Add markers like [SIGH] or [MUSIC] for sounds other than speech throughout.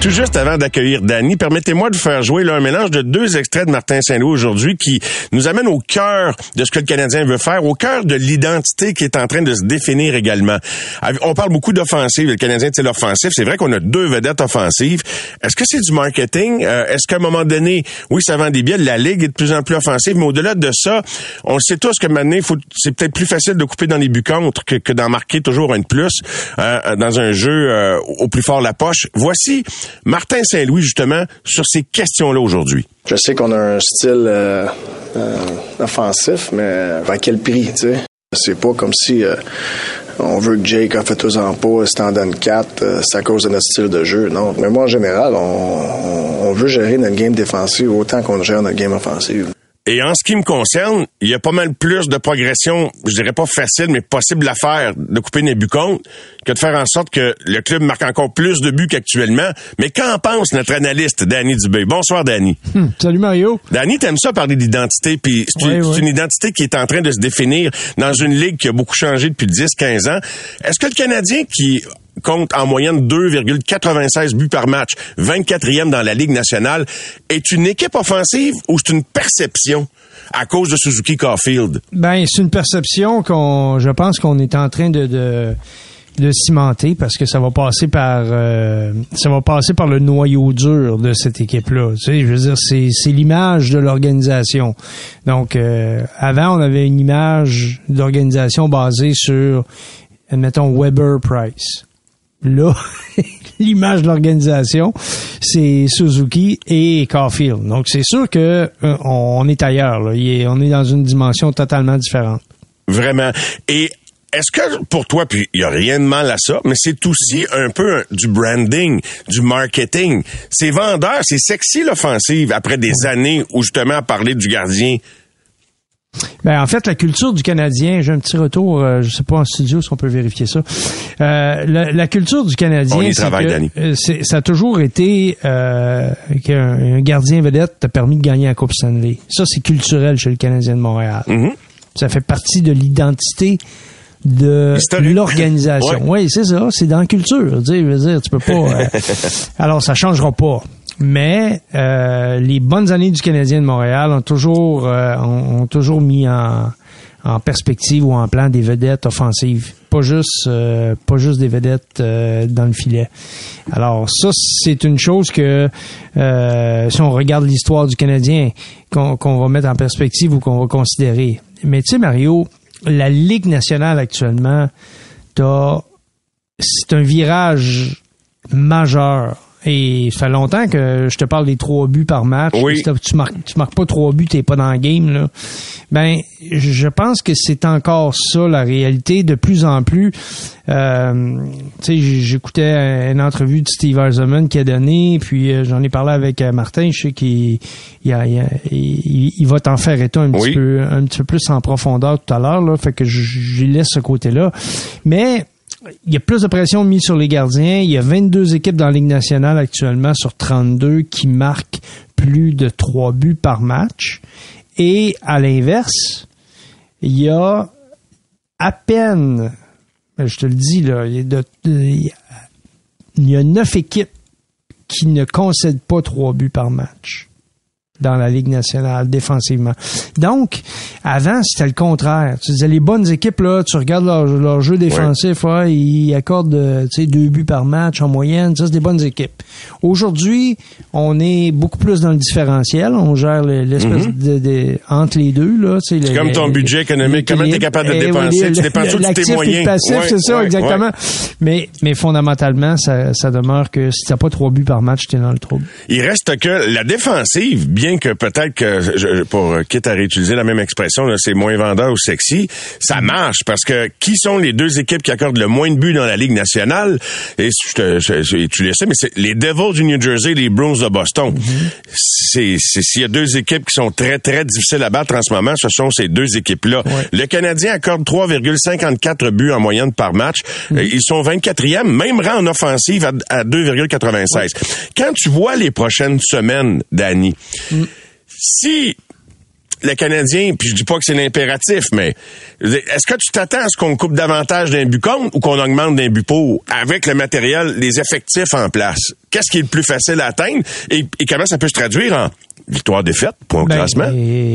Tout juste avant d'accueillir Danny, permettez-moi de faire jouer là, un mélange de deux extraits de Martin Saint-Louis aujourd'hui qui nous amène au cœur de ce que le Canadien veut faire, au cœur de l'identité qui est en train de se définir également. On parle beaucoup d'offensive, le Canadien c'est l'offensif. C'est vrai qu'on a deux vedettes offensives. Est-ce que c'est du marketing? Euh, est-ce qu'à un moment donné, oui, ça vend des billets, la Ligue est de plus en plus offensive, mais au-delà de ça, on sait tous que maintenant, c'est peut-être plus facile de couper dans les buts contre que, d'en marquer toujours un de plus euh, dans un jeu euh, au plus fort la poche. Voici Martin Saint-Louis, justement, sur ces questions-là aujourd'hui. Je sais qu'on a un style euh, euh, offensif, mais à quel prix, tu sais? C'est pas comme si euh, on veut que Jake a fait tous en pas, c'est en donne 4, c'est à cause de notre style de jeu. Non. Mais moi, en général, on, on veut gérer notre game défensive autant qu'on gère notre game offensive. Et en ce qui me concerne, il y a pas mal plus de progression, je dirais pas facile, mais possible à faire de couper les buts contre que de faire en sorte que le club marque encore plus de buts qu'actuellement. Mais qu'en pense notre analyste Danny Dubé? Bonsoir, Danny. Hum, salut, Mario. Danny, t'aimes ça parler d'identité, puis c'est une identité qui est en train de se définir dans une ligue qui a beaucoup changé depuis 10-15 ans. Est-ce que le Canadien qui compte en moyenne 2,96 buts par match, 24e dans la Ligue nationale, est une équipe offensive ou c'est une perception à cause de Suzuki Caulfield? Ben, c'est une perception qu'on, je pense qu'on est en train de, de de cimenter parce que ça va passer par euh, ça va passer par le noyau dur de cette équipe là tu sais je veux dire c'est c'est l'image de l'organisation. Donc euh, avant on avait une image d'organisation basée sur admettons Weber Price là, [LAUGHS] l'image de l'organisation, c'est Suzuki et Caulfield. Donc, c'est sûr que euh, on est ailleurs. on est dans une dimension totalement différente. Vraiment. Et est-ce que pour toi, puis il n'y a rien de mal à ça, mais c'est aussi un peu du branding, du marketing. C'est vendeur, c'est sexy l'offensive après des années où justement à parler du gardien ben, en fait, la culture du Canadien, j'ai un petit retour, je euh, je sais pas en studio si on peut vérifier ça. Euh, la, culture du Canadien, euh, ça a toujours été qu'un gardien vedette t'a permis de gagner la Coupe Stanley. Ça, c'est culturel chez le Canadien de Montréal. Mm-hmm. Ça fait partie de l'identité de l'organisation. [LAUGHS] Oui, c'est ça. C'est dans la culture. Tu, veux dire, tu peux pas. [LAUGHS] alors, ça changera pas. Mais euh, les bonnes années du Canadien de Montréal ont toujours euh, ont, toujours mis en, en perspective ou en plan des vedettes offensives, pas juste euh, pas juste des vedettes dans le filet. Alors ça c'est une chose que si on regarde l'histoire du Canadien qu'on va mettre en perspective ou qu'on va considérer. Mais tu sais Mario, la Ligue nationale actuellement, c'est un virage majeur et ça fait longtemps que je te parle des trois buts par match. Oui. tu marques, tu marques pas trois buts, t'es pas dans le game, là. Ben, je pense que c'est encore ça, la réalité. De plus en plus, euh, tu sais, j'écoutais une entrevue de Steve Eisenman qui a donné, puis euh, j'en ai parlé avec euh, Martin, je sais qu'il il, va t'en faire état un petit peu, un petit peu plus en profondeur tout à l'heure, là. Fait que je, je laisse ce côté-là. Mais, il y a plus de pression mise sur les gardiens. Il y a 22 équipes dans la Ligue nationale actuellement sur 32 qui marquent plus de 3 buts par match. Et à l'inverse, il y a à peine, je te le dis, là, il y a, 9 équipes qui ne concèdent pas 3 buts par match dans la Ligue nationale défensivement. Donc, avant, c'était le contraire. Tu disais, les bonnes équipes, là, tu regardes leur, jeu défensif, ils accordent euh, deux buts par match en moyenne. Ça, c'est des bonnes équipes. Aujourd'hui, on est beaucoup plus dans le différentiel. On gère l'espèce mm-hmm. de, entre les deux. Là, c'est comme ton budget économique. Comment tu es capable de eh dépenser? tu dépenses tout tes moyens. passif, c'est ça, exactement. Mais, mais fondamentalement, ça, ça demeure que si tu n'as pas trois buts par match, tu es dans le trouble. Il reste que la défensive, bien bien que peut-être que, je, pour quitte à réutiliser la même expression, là, c'est moins vendeur ou sexy, ça marche parce que qui sont les deux équipes qui accordent le moins de buts dans la Ligue nationale? Et je te, je- tu le sais, mais c'est les Devils du New Jersey et les Bruins de Boston. C'est, c'est, s'il y a deux équipes qui sont très, très difficiles à battre en ce moment, ce sont ces deux équipes-là. Le Canadien accorde 3,54 buts en moyenne par match. Euh, Ils sont 24e, même rang en offensive à, à 2,96. Quand tu vois les prochaines semaines, Danny, si le Canadien, puis je dis pas que c'est l'impératif, mais est-ce que tu t'attends à ce qu'on coupe davantage d'un but contre ou qu'on augmente d'un but pour avec le matériel, les effectifs en place? Qu'est-ce qui est le plus facile à atteindre? Et, et comment ça peut se traduire en victoire-défaite, point au Ben, classement?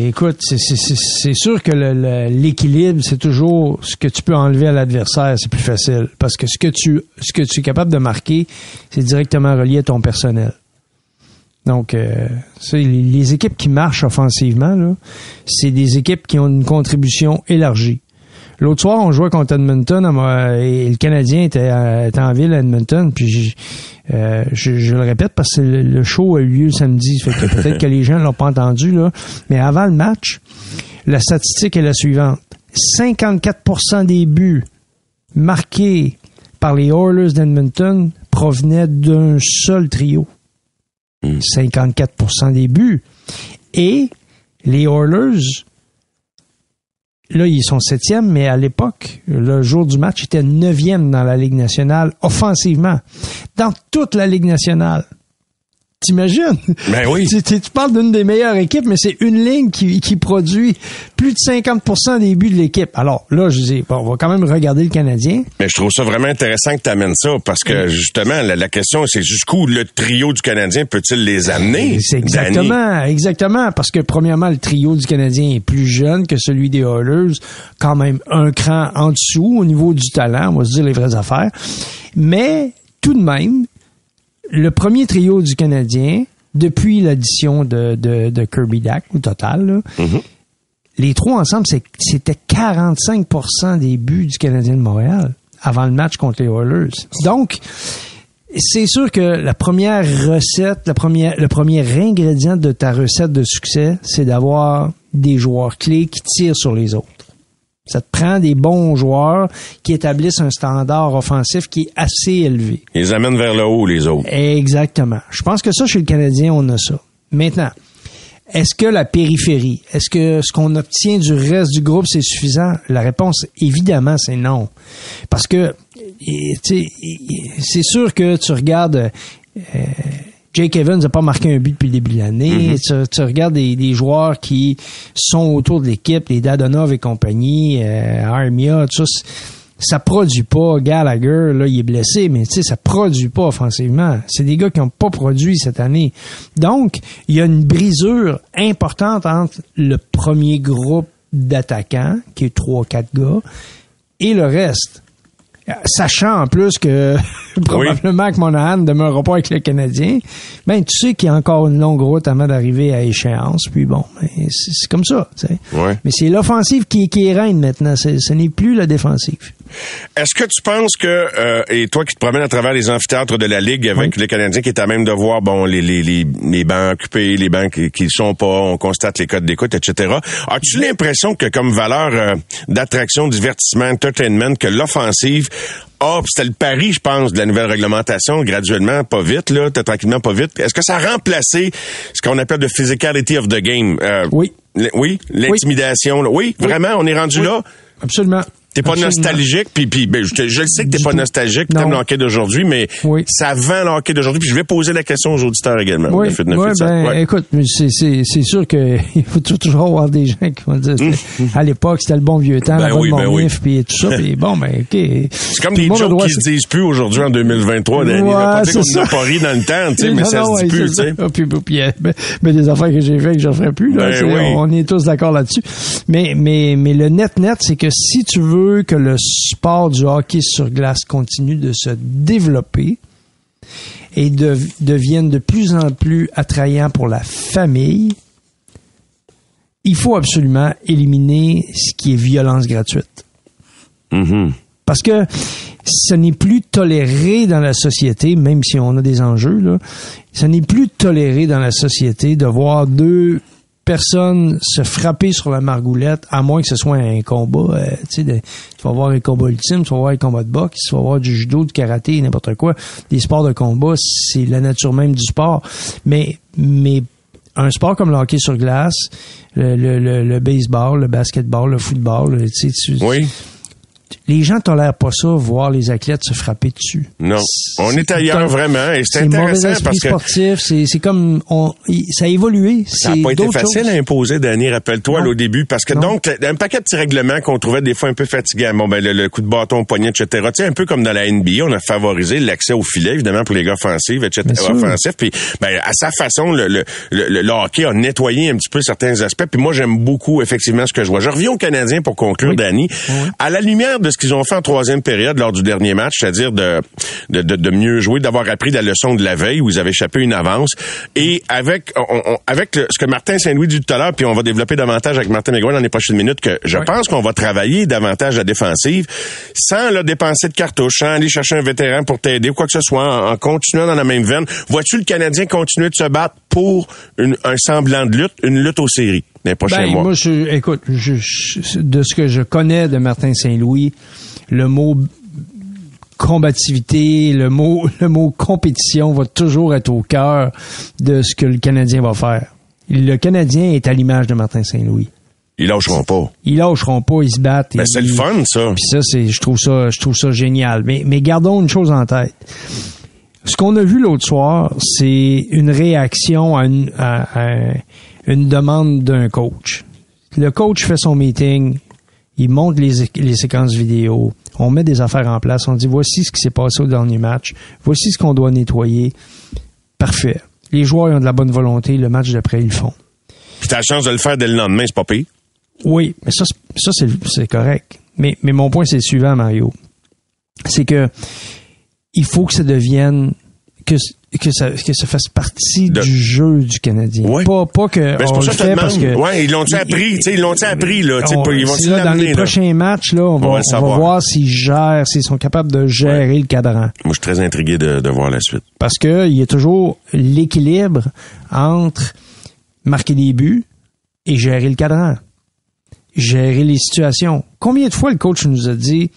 écoute, c'est- sûr que l'équilibre, c'est toujours ce que tu peux enlever à l'adversaire, c'est plus facile. Parce que ce que tu ce que tu es capable de marquer, c'est directement relié à ton personnel. Donc, euh, les, équipes qui marchent offensivement, c'est des équipes qui ont une contribution élargie. L'autre soir, on jouait contre Edmonton et le Canadien était, à- était en ville à Edmonton. Puis je, euh, je, le répète parce que le, show a eu lieu le samedi. Peut-être que les gens l'ont pas entendu là. Mais avant le match, la statistique est la suivante 54% des buts marqués par les Oilers d'Edmonton provenaient d'un seul trio. 54% des buts. Et les Oilers, là, ils sont septièmes, mais à l'époque, le jour du match, ils étaient neuvième dans la Ligue nationale, offensivement. Dans toute la Ligue nationale. T'imagines? Ben oui. Tu, tu- tu parles d'une des meilleures équipes, mais c'est une ligne qui, qui produit plus de 50% des buts de l'équipe. Alors là, je dis, bon, on va quand même regarder le Canadien. Mais je trouve ça vraiment intéressant que tu amènes ça parce que justement, la, la question, c'est jusqu'où le trio du Canadien peut-il les amener? C'est Danny? exactement, exactement, parce que premièrement, le trio du Canadien est plus jeune que celui des Oilers, quand même un cran en dessous au niveau du talent, on va se dire les vraies affaires. Mais tout de même, le premier trio du Canadien, depuis l'addition de, de, de Kirby Dack au total, là, les trois ensemble, c'était 45% des buts du Canadien de Montréal avant le match contre les Oilers. Donc, c'est sûr que la première recette, la première, le premier ingrédient de ta recette de succès, c'est d'avoir des joueurs clés qui tirent sur les autres. Ça te prend des bons joueurs qui établissent un standard offensif qui est assez élevé. Ils amènent vers le haut, les autres. Exactement. Je pense que ça, chez le Canadien, on a ça. Maintenant, est-ce que la périphérie, est-ce que ce qu'on obtient du reste du groupe, c'est suffisant? La réponse, évidemment, c'est non. Parce que, c'est sûr que tu regardes... euh, Jake Evans n'a pas marqué un but depuis le début de l'année. tu, tu regardes des, des joueurs qui sont autour de l'équipe, les Dadonov et compagnie, euh, Armia, tout ça. Ça produit pas. Gallagher, là, il est blessé, mais tu sais, ça produit pas offensivement. C'est des gars qui ont pas produit cette année. Donc, il y a une brisure importante entre le premier groupe d'attaquants, qui est trois, quatre gars, et le reste. Sachant en plus que [LAUGHS] probablement que Monahan ne demeurera pas avec le Canadien, ben tu sais qu'il y a encore une longue route avant d'arriver à échéance. Puis bon, ben, c'est comme ça. tu sais. Ouais. Mais c'est l'offensive qui, qui est reine maintenant. Ce n'est plus la défensive. Est-ce que tu penses que, euh, et toi qui te promènes à travers les amphithéâtres de la Ligue avec les Canadiens qui est à même de voir, bon, les, les, les, les bancs occupés, les bancs qui, le sont pas, on constate les codes d'écoute, etc. As-tu l'impression que comme valeur euh, d'attraction, divertissement, entertainment, que l'offensive a, puis c'était le pari, je pense, de la nouvelle réglementation, graduellement, pas vite, là, tranquillement pas vite. Est-ce que ça a remplacé ce qu'on appelle le physicality of the game? Euh, Oui. Oui, l'intimidation. là. Oui, vraiment, on est rendu là? Absolument. T'es pas nostalgique, puis, puis ben, je, te- je le sais que t'es pas nostalgique, t'aimes le hockey d'aujourd'hui, mais Oui. ça vend le hockey d'aujourd'hui. Puis je vais poser la question aux auditeurs également. Oui, de- oui, ben, Ouais. écoute, mais c'est, c'est, c'est sûr que [LAUGHS] il faut toujours avoir des gens qui vont dire c'était- à l'époque c'était le bon vieux temps, Ben la bonne oui, ben mornif, puis tout ça, puis bon, ben ok. C'est comme des jokes droit qui se disent plus aujourd'hui en 2023. Danny. Ouais, c'est ça. pas ri dans le temps, tu sais, mais Non, [LAUGHS] ça se dit plus, tu sais. Ah, euh, ben, des affaires que j'ai fait que je ferai plus. Là, Ben. On est tous d'accord là-dessus. Mais, mais, mais le net-net, c'est que si tu veux que le sport du hockey sur glace continue de se développer et de, devienne de plus en plus attrayant pour la famille, il faut absolument éliminer ce qui est violence gratuite. Mhm. Parce que ce n'est plus toléré dans la société, même si on a des enjeux, là, ce n'est plus toléré dans la société de voir deux personnes se frapper sur la margoulette, à moins que ce soit un combat. Euh, tu sais, tu vas voir un combat ultime, tu vas voir un combat de boxe, tu vas voir du judo, du karaté, n'importe quoi. Des sports de combat, c'est la nature même du sport. Mais, mais un sport comme le hockey sur glace, le, le, le, le baseball, le basketball, le football, tu sais, tu- Oui. Les gens tolèrent pas ça, voir les athlètes se frapper dessus. Non. On est ailleurs vraiment et c'est mauvais intéressant parce que sportif, c'est c'est comme on, ça a évolué. Ça n'a pas été facile choses. à imposer, Danny, rappelle-toi, au début, parce que Non. donc, un paquet de petits règlements qu'on trouvait des fois un peu fatigants. Bon, ben, le, le coup de bâton au poignet, etc. Tu sais, un peu comme dans la NBA, on a favorisé l'accès au filet, évidemment, pour les gars offensifs, etc. Offensifs. Puis, ben, à sa façon, le, le, le, le hockey a nettoyé un petit peu certains aspects. Puis moi, j'aime beaucoup, effectivement, ce que je vois. Je reviens aux Canadiens pour conclure, Oui. Danny. À la lumière de ce qu'ils ont fait en troisième période lors du dernier match, c'est-à-dire de, de, de, de mieux jouer, d'avoir appris la leçon de la veille où ils avaient échappé une avance, et avec on- on- avec le- ce que Martin Saint-Louis dit tout à l'heure, puis on va développer davantage avec Martin McGuire dans les prochaines minutes, que je Oui. pense qu'on va travailler davantage la défensive sans là, dépenser de cartouches, sans aller chercher un vétéran pour t'aider ou quoi que ce soit, en, en continuant dans la même veine. Vois-tu le Canadien continuer de se battre pour une- un semblant de lutte, une lutte aux séries? Les prochains Ben, mois? moi, je, écoute, je- je- de ce que je connais de Martin Saint-Louis, le mot combativité, le mot, [LAUGHS] le mot compétition va toujours être au cœur de ce que le Canadien va faire. Le Canadien est à l'image de Martin Saint-Louis. Ils lâcheront pas. Ils lâcheront pas, ils se battent. Ben, et c'est le fun, ça. Puis ça, c'est, je trouve ça, je trouve ça génial. Mais, mais gardons une chose en tête. Ce qu'on a vu l'autre soir, c'est une réaction à une, à- à une demande d'un coach. Le coach fait son meeting, il montre les, les séquences vidéo, on met des affaires en place, on dit voici ce qui s'est passé au dernier match, voici ce qu'on doit nettoyer. Parfait. Les joueurs ont de la bonne volonté, le match d'après, ils le font. Puis t'as la chance de le faire dès le lendemain, c'est pas pire. Oui, mais ça, c'est- ça c'est, c'est correct. Mais, mais mon point, c'est le suivant, Mario. C'est que il faut que ça devienne que, que, ça, que ça fasse partie De- du jeu du Canadien. Oui. Pas, pas que Ben, c'est on pour ça le que je te fait parce que Ouais, ils l'ont-tu appris, tu sais, ils l'ont-tu appris, là, on- pas- ils vont là, dans les prochains matchs, là, on va, On va on voir s'ils gèrent, s'ils sont capables de gérer le cadran. Moi, je suis très intrigué de, de voir la suite. Parce que il y a toujours l'équilibre entre marquer des buts et gérer le cadran. Gérer les situations. Combien de fois le coach nous a dit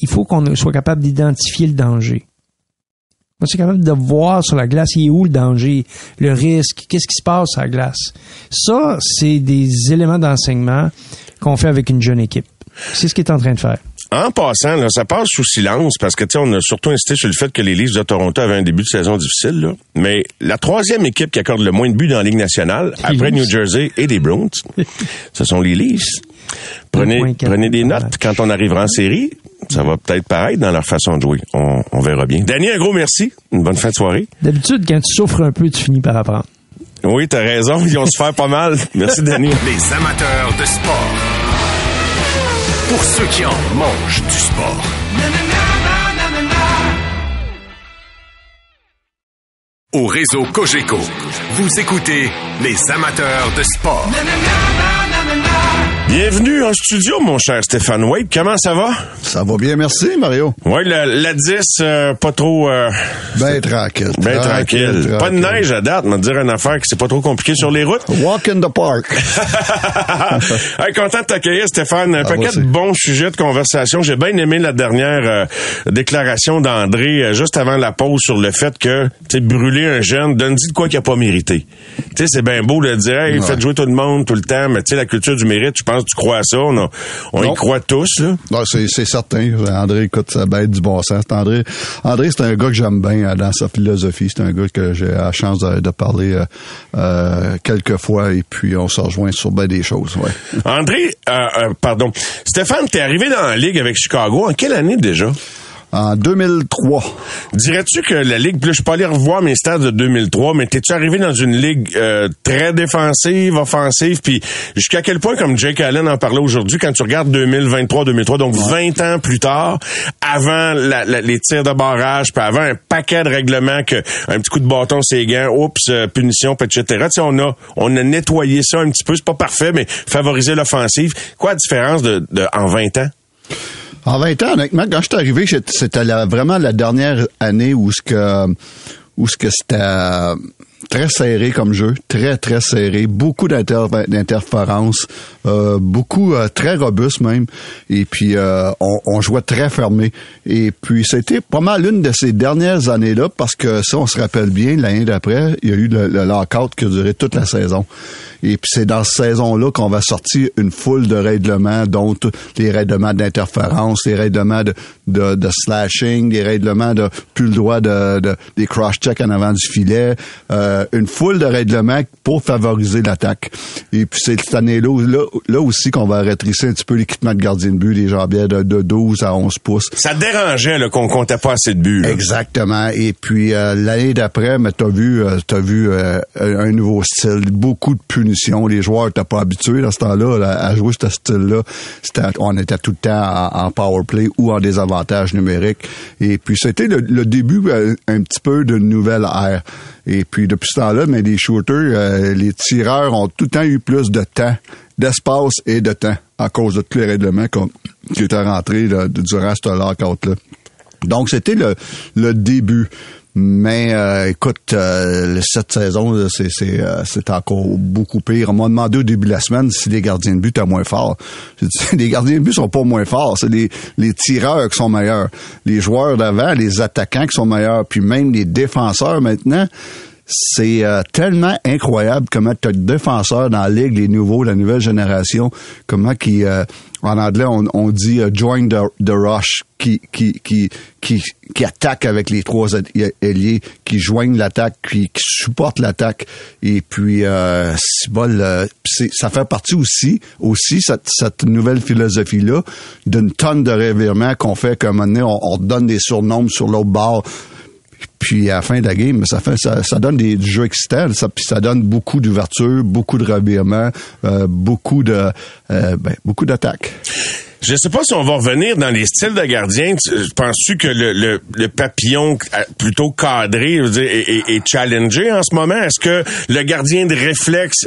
il faut qu'on soit capable d'identifier le danger? On soit capable de voir sur la glace, il est où le danger, le risque, qu'est-ce qui se passe sur la glace. Ça, c'est des éléments d'enseignement qu'on fait avec une jeune équipe. C'est ce qu'il est en train de faire. En passant, là, ça passe sous silence parce que on a surtout insisté sur le fait que les Leafs de Toronto avaient un début de saison difficile. Là. Mais la troisième équipe qui accorde le moins de buts dans la Ligue nationale, après Leafs. New Jersey et les Browns, ce sont les Leafs. Prenez, 2,4 prenez des notes quand on arrivera en série. Ça va peut-être paraître dans leur façon de jouer. On, on verra bien. Danny, un gros merci. Une bonne fin de soirée. D'habitude, quand tu souffres un peu, tu finis par apprendre. Oui, t'as raison. Ils vont se faire pas mal. [LAUGHS] Merci, Danny. Les amateurs de sport. Pour ceux qui en mangent du sport. Au réseau Cogeco, vous écoutez les amateurs de sport. Bienvenue en studio, mon cher Stéphane Wade. Comment ça va? Ça va bien, merci, Mario. Oui, la, la 10, euh, pas trop... Euh, Ben tranquille. ben tranquille. Pas de neige à date, me dire une affaire que c'est pas trop compliqué sur les routes. [LAUGHS] Walk in the park. [LAUGHS] hey, content de t'accueillir, Stéphane. Un Ah, paquet de bons sujets de conversation. J'ai bien aimé la dernière euh, déclaration d'André euh, juste avant la pause sur le fait que, tu brûler un jeune, donne-y de quoi qu'il a pas mérité. Tu sais, c'est bien beau de dire, hey, Ouais. faites jouer tout le monde tout le temps, mais tu sais, la culture du mérite, je pense que tu crois à ça. On, a- on y croit tous, là? Non, c'est, c'est certain. André, écoute, ça bête du bon sens. André, André, c'est un gars que j'aime bien euh, dans sa philosophie. C'est un gars que j'ai la chance de, de parler euh, euh, quelques fois et puis on se rejoint sur bien des choses. Ouais. André, euh, pardon. Stéphane, t'es arrivé dans la Ligue avec Chicago en quelle année déjà? En 2003, Dirais-tu que la Ligue, là, je suis pas allé revoir mes stats de 2003, mais t'es-tu arrivé dans une Ligue euh, très défensive, offensive, puis jusqu'à quel point, comme Jake Allen en parlait aujourd'hui, quand tu regardes 2023-2003, donc 20 ans plus tard, avant la- la- les tirs de barrage, puis avant un paquet de règlements que un petit coup de bâton, c'est gants, oups, euh, punition, etc. Tu sais, on a, on a nettoyé ça un petit peu, c'est pas parfait, mais favoriser l'offensive. Quoi la différence de, de en 20 ans? En 20 ans, honnêtement, quand je suis arrivé, c'était vraiment la dernière année où ce que où ce que c'était euh, très serré comme jeu, très très serré, beaucoup d'inter- d'interférences, euh, beaucoup euh, très robuste même, et puis euh, on, jouait très fermé. Et puis c'était pas mal l'une de ces dernières années-là parce que ça, on se rappelle bien, l'année d'après, il y a eu le, le lockout qui a duré toute la saison. Et puis c'est dans cette saison-là qu'on va sortir une foule de règlements, dont les règlements d'interférence, les règlements de, de, de slashing, les règlements de plus le droit de, de des cross-checks en avant du filet, euh, une foule de règlements pour favoriser l'attaque. Et puis c'est cette année-là là, là aussi qu'on va rétrécir un petit peu l'équipement de gardien de but, les jambières de, de 12 à 11 pouces. Ça dérangeait là, qu'on comptait pas assez de buts. là. Exactement. Et puis euh, l'année d'après, mais t'as vu, euh, t'as vu euh, un nouveau style, beaucoup de punitions. Les joueurs étaient pas habitués dans ce temps-là là, à jouer ce style-là. On était tout le temps en, power play ou en désavantage numérique. Et puis c'était le, début euh, un petit peu d'une nouvelle ère. Et puis depuis ce temps-là, mais les shooters, euh, les tireurs ont tout le temps eu plus de temps, d'espace et de temps à cause de tous les règlements qui étaient rentrés là, durant ce lockout-là. Donc, c'était le début. Mais euh, écoute, euh, cette saison, c'est euh, encore beaucoup pire. On m'a demandé au début de la semaine si les gardiens de but étaient moins forts. Dit, [LAUGHS] les gardiens de but sont pas moins forts, c'est les, les tireurs qui sont meilleurs. Les joueurs d'avant, les attaquants qui sont meilleurs, puis même les défenseurs maintenant. C'est euh, tellement incroyable comment tu as de défenseurs dans la ligue, les nouveaux, la nouvelle génération, comment qui euh, en anglais on, on dit euh, join the, rush, qui qui qui qui qui attaque avec les trois ailiers, qui joignent l'attaque, qui, qui supportent l'attaque, et puis euh, euh, ça fait partie aussi aussi cette, nouvelle philosophie là d'une tonne de revirements qu'on fait donné on, on donne des surnoms sur l'autre bord. Puis à la fin de la game, ça fait ça, ça donne des du jeux excitants, ça, puis ça donne beaucoup d'ouverture, beaucoup de revirements, euh, beaucoup de euh, ben, beaucoup d'attaques. Je sais pas si on va revenir dans les styles de gardien. Tu- Penses-tu que le, le, le papillon euh, plutôt cadré je veux dire, est, est- est challengé en ce moment? Est-ce que le gardien de réflexe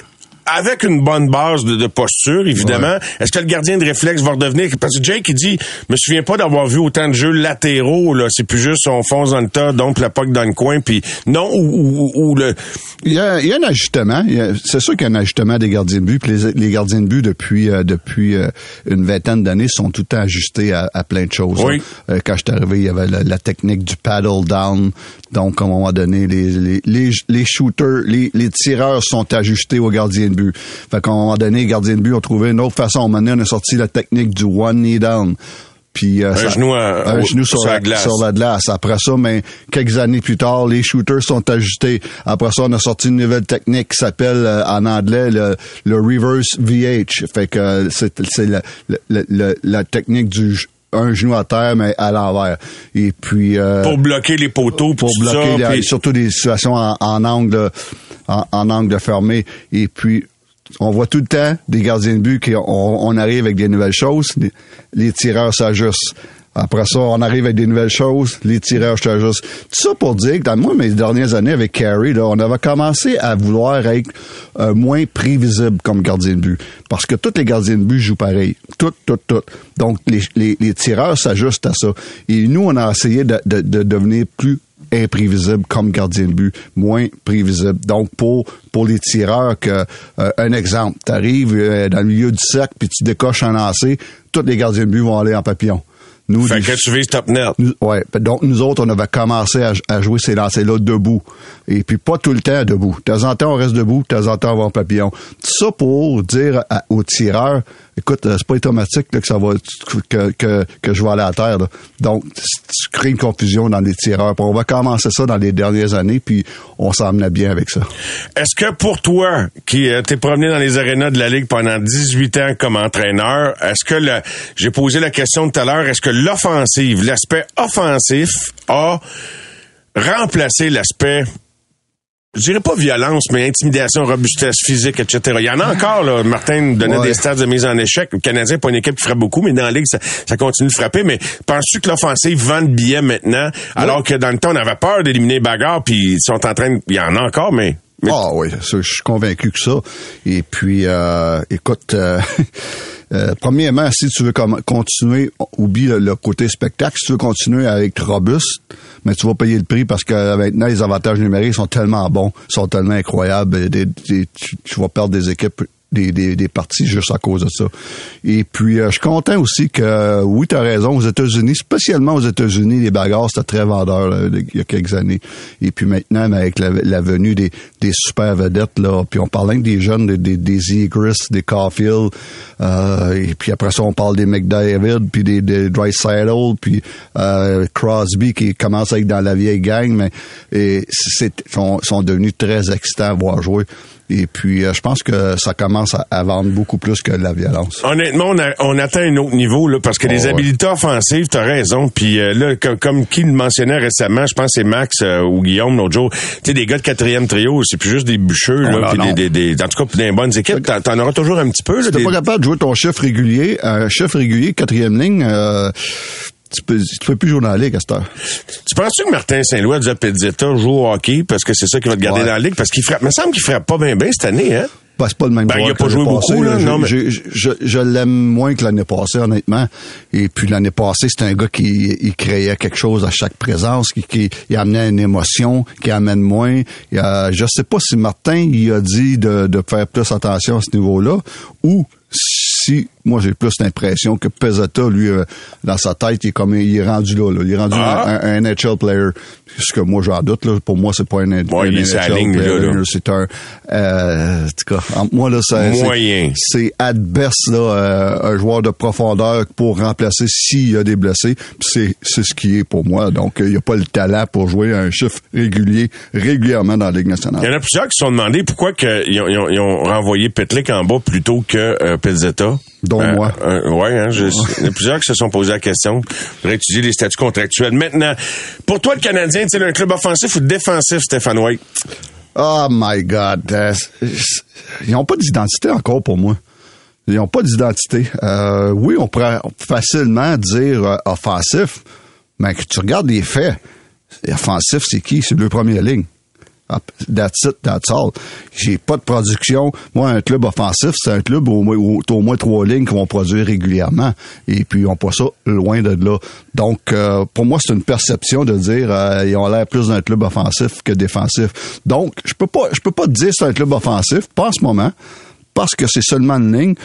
avec une bonne base de, de posture, évidemment. Est-ce que le gardien de réflexe va redevenir... Parce que Jake, il dit, je me souviens pas d'avoir vu autant de jeux latéraux, là. C'est plus juste on fonce dans le tas, donc la poque dans le coin, puis non, ou, ou, ou le... Il y a, il y a un ajustement. C'est sûr qu'il y a un ajustement des gardiens de but. Puis les, les gardiens de but depuis euh, depuis euh, une vingtaine d'années sont tout le temps ajustés à, à plein de choses. Oui. Euh, quand je suis arrivé, il y avait la, la technique du paddle down. Donc, à un moment donné, les, les, les, les shooters, les, les tireurs sont ajustés aux gardiens de but. Fait qu'à un moment donné, les gardiens de but ont trouvé une autre façon. Maintenant, on a sorti la technique du one knee down. Puis, euh, Un genou à- un genou sur, sur la la, glace. sur la glace. Après ça, mais quelques années plus tard, les shooters sont ajustés. Après ça, on a sorti une nouvelle technique qui s'appelle euh, en anglais le, le reverse VH. Fait que euh, c'est c'est la, la, la- technique du un genou à terre mais à l'envers. Et puis euh, Pour bloquer les poteaux, pour bloquer ça, les- puis- surtout des situations en, en angle en, en angle fermé. Et puis on voit tout le temps des gardiens de but qui on, on arrive avec des nouvelles choses, les, tireurs s'ajustent. Après ça, on arrive avec des nouvelles choses, les tireurs s'ajustent. Tout ça pour dire que dans moi, mes dernières années avec Carey, là, on avait commencé à vouloir être euh, moins prévisible comme gardien de but. Parce que tous les gardiens de but jouent pareil. Tout, tout, tout. Donc, les, les, les tireurs s'ajustent à ça. Et nous, on a essayé de, de, de devenir plus imprévisible comme gardien de but, moins prévisible. Donc pour pour les tireurs que euh, un exemple, tu arrives dans le milieu du cercle puis tu décoches un lancer, tous les gardiens de but vont aller en papillon. Nous, Fait que tu vises top net. nous- ouais. Donc, nous autres, on avait commencé à, à jouer ces lancers-là debout. Et puis, pas tout le temps debout. De temps en temps, on reste debout. De temps en temps, on va en papillon. Tout ça pour dire à- aux tireurs, écoute, euh, c'est pas automatique que ça va que, que, je vais aller à terre. Donc, tu crées une confusion dans les tireurs. On va commencer ça dans les dernières années, puis on s'emmenait bien avec ça. Est-ce que pour toi, qui euh, t'es promené dans les arénas de la Ligue pendant 18 ans comme entraîneur, est-ce que le, j'ai posé la question tout à l'heure, est-ce que l'offensive, l'aspect offensif a remplacé l'aspect je dirais pas violence, mais intimidation, robustesse physique, etc. Il y en a encore, là. Martin donnait Ouais. des stats de mise en échec. Le Canadien n'est pas une équipe qui frappe beaucoup, mais dans la Ligue, ça, ça continue de frapper. Mais penses-tu que l'offensive vend le billet maintenant, alors que dans le temps, on avait peur d'éliminer Bagarre, puis ils sont en train de... Il y en a encore, mais... mais Ah oui, ça, je suis convaincu que ça. Et puis, euh, écoute, euh, [LAUGHS] Euh, premièrement, si tu veux continuer, oublie le, le côté spectacle, si tu veux continuer à être robuste, mais tu vas payer le prix parce que maintenant les avantages numériques sont tellement bons, sont tellement incroyables, et tu vas perdre des équipes des, des, des parties juste à cause de ça. Et puis, euh, je suis content aussi que, euh, oui, tu as raison, aux États-Unis, spécialement aux États-Unis, les bagarres, c'était très vendeur là, il y a quelques années. Et puis maintenant, mais avec la, la venue des, des super vedettes, là, puis on parle même des jeunes, des, des, des Caulfield, euh, et puis après ça, on parle des McDavid, puis des, des Draisaitl, puis euh, Crosby qui commence à être dans la vieille gang, mais et c'est sont, sont devenus très excitants à voir jouer. Et puis, euh, je pense que ça commence à, vendre beaucoup plus que la violence. Honnêtement, on, a- on atteint un autre niveau là, parce que les Oh, ouais. habilités offensives, t'as raison. Puis euh, là, comme, comme qui le mentionnait récemment, je pense que c'est Max euh, ou Guillaume l'autre jour. Tu sais, des gars de quatrième trio, c'est plus juste des bûcheux Oh, là, puis des, des, des- en tout cas, des bonnes équipes, t'en, t'en auras toujours un petit peu. Là, Si t'es des- pas capable de jouer ton chiffre régulier, un chiffre régulier, quatrième ligne, euh, tu peux, tu peux plus jouer dans la ligue à cette heure. Tu penses-tu que Martin Saint-Louis de Pizzetta joue au hockey parce que c'est ça qui va te garder Ouais. dans la ligue? Parce qu'il frappe. Il me semble qu'il frappe pas bien bien cette année, hein? Ben, c'est pas le même Ben, joueur il a pas joué beaucoup, là, non, mais- je, je, je l'aime moins que l'année passée, honnêtement. Et puis l'année passée, c'était un gars qui il créait quelque chose à chaque présence, qui, qui il amenait une émotion, qui amène moins. Il a, je sais pas si Martin il a dit de, de faire plus attention à ce niveau-là, ou si moi j'ai plus l'impression que Pezzetta, lui, euh, dans sa tête, il est comme il est rendu là, là. il est rendu Ah. un, un NHL player. Ce que moi j'en doute, là. Pour moi, c'est pas un, un Ouais, il NHL ligne, là, player. C'est un euh, en tout cas, moi là, c'est- Moyen. C'est at best là, euh, un joueur de profondeur pour remplacer s'il y a des blessés. Puis C'est c'est ce qui est pour moi. Donc euh, il n'y a pas le talent pour jouer un chiffre régulier régulièrement dans la Ligue Il y nationale. en a plusieurs qui se sont demandé pourquoi que ils ont, ils ont- renvoyé Petlik en bas plutôt que euh, Pizzetta. Euh, moi. euh, ouais, hein, il y a plusieurs qui se sont posé la question. Faudrait étudier les statuts contractuels. Maintenant, pour toi, le Canadien, tu un club offensif ou défensif, Stéphane White? Oh my God. euh, ils n'ont pas d'identité encore pour moi. Ils n'ont pas d'identité. Euh, oui, on pourrait facilement dire offensif, mais que tu regardes les faits. Offensif, c'est qui? C'est le premier ligne. Ah, That's it, that's all. J'ai pas de production. Moi, un club offensif, c'est un club où, où t'as au moins trois lignes qui vont produire régulièrement. Et puis, ont pas ça loin de là. Donc, euh, pour moi, c'est une perception de dire euh, ils ont l'air plus d'un club offensif que défensif. Donc, je peux pas, je peux pas te dire c'est un club offensif, pas en ce moment, parce que c'est seulement une ligne.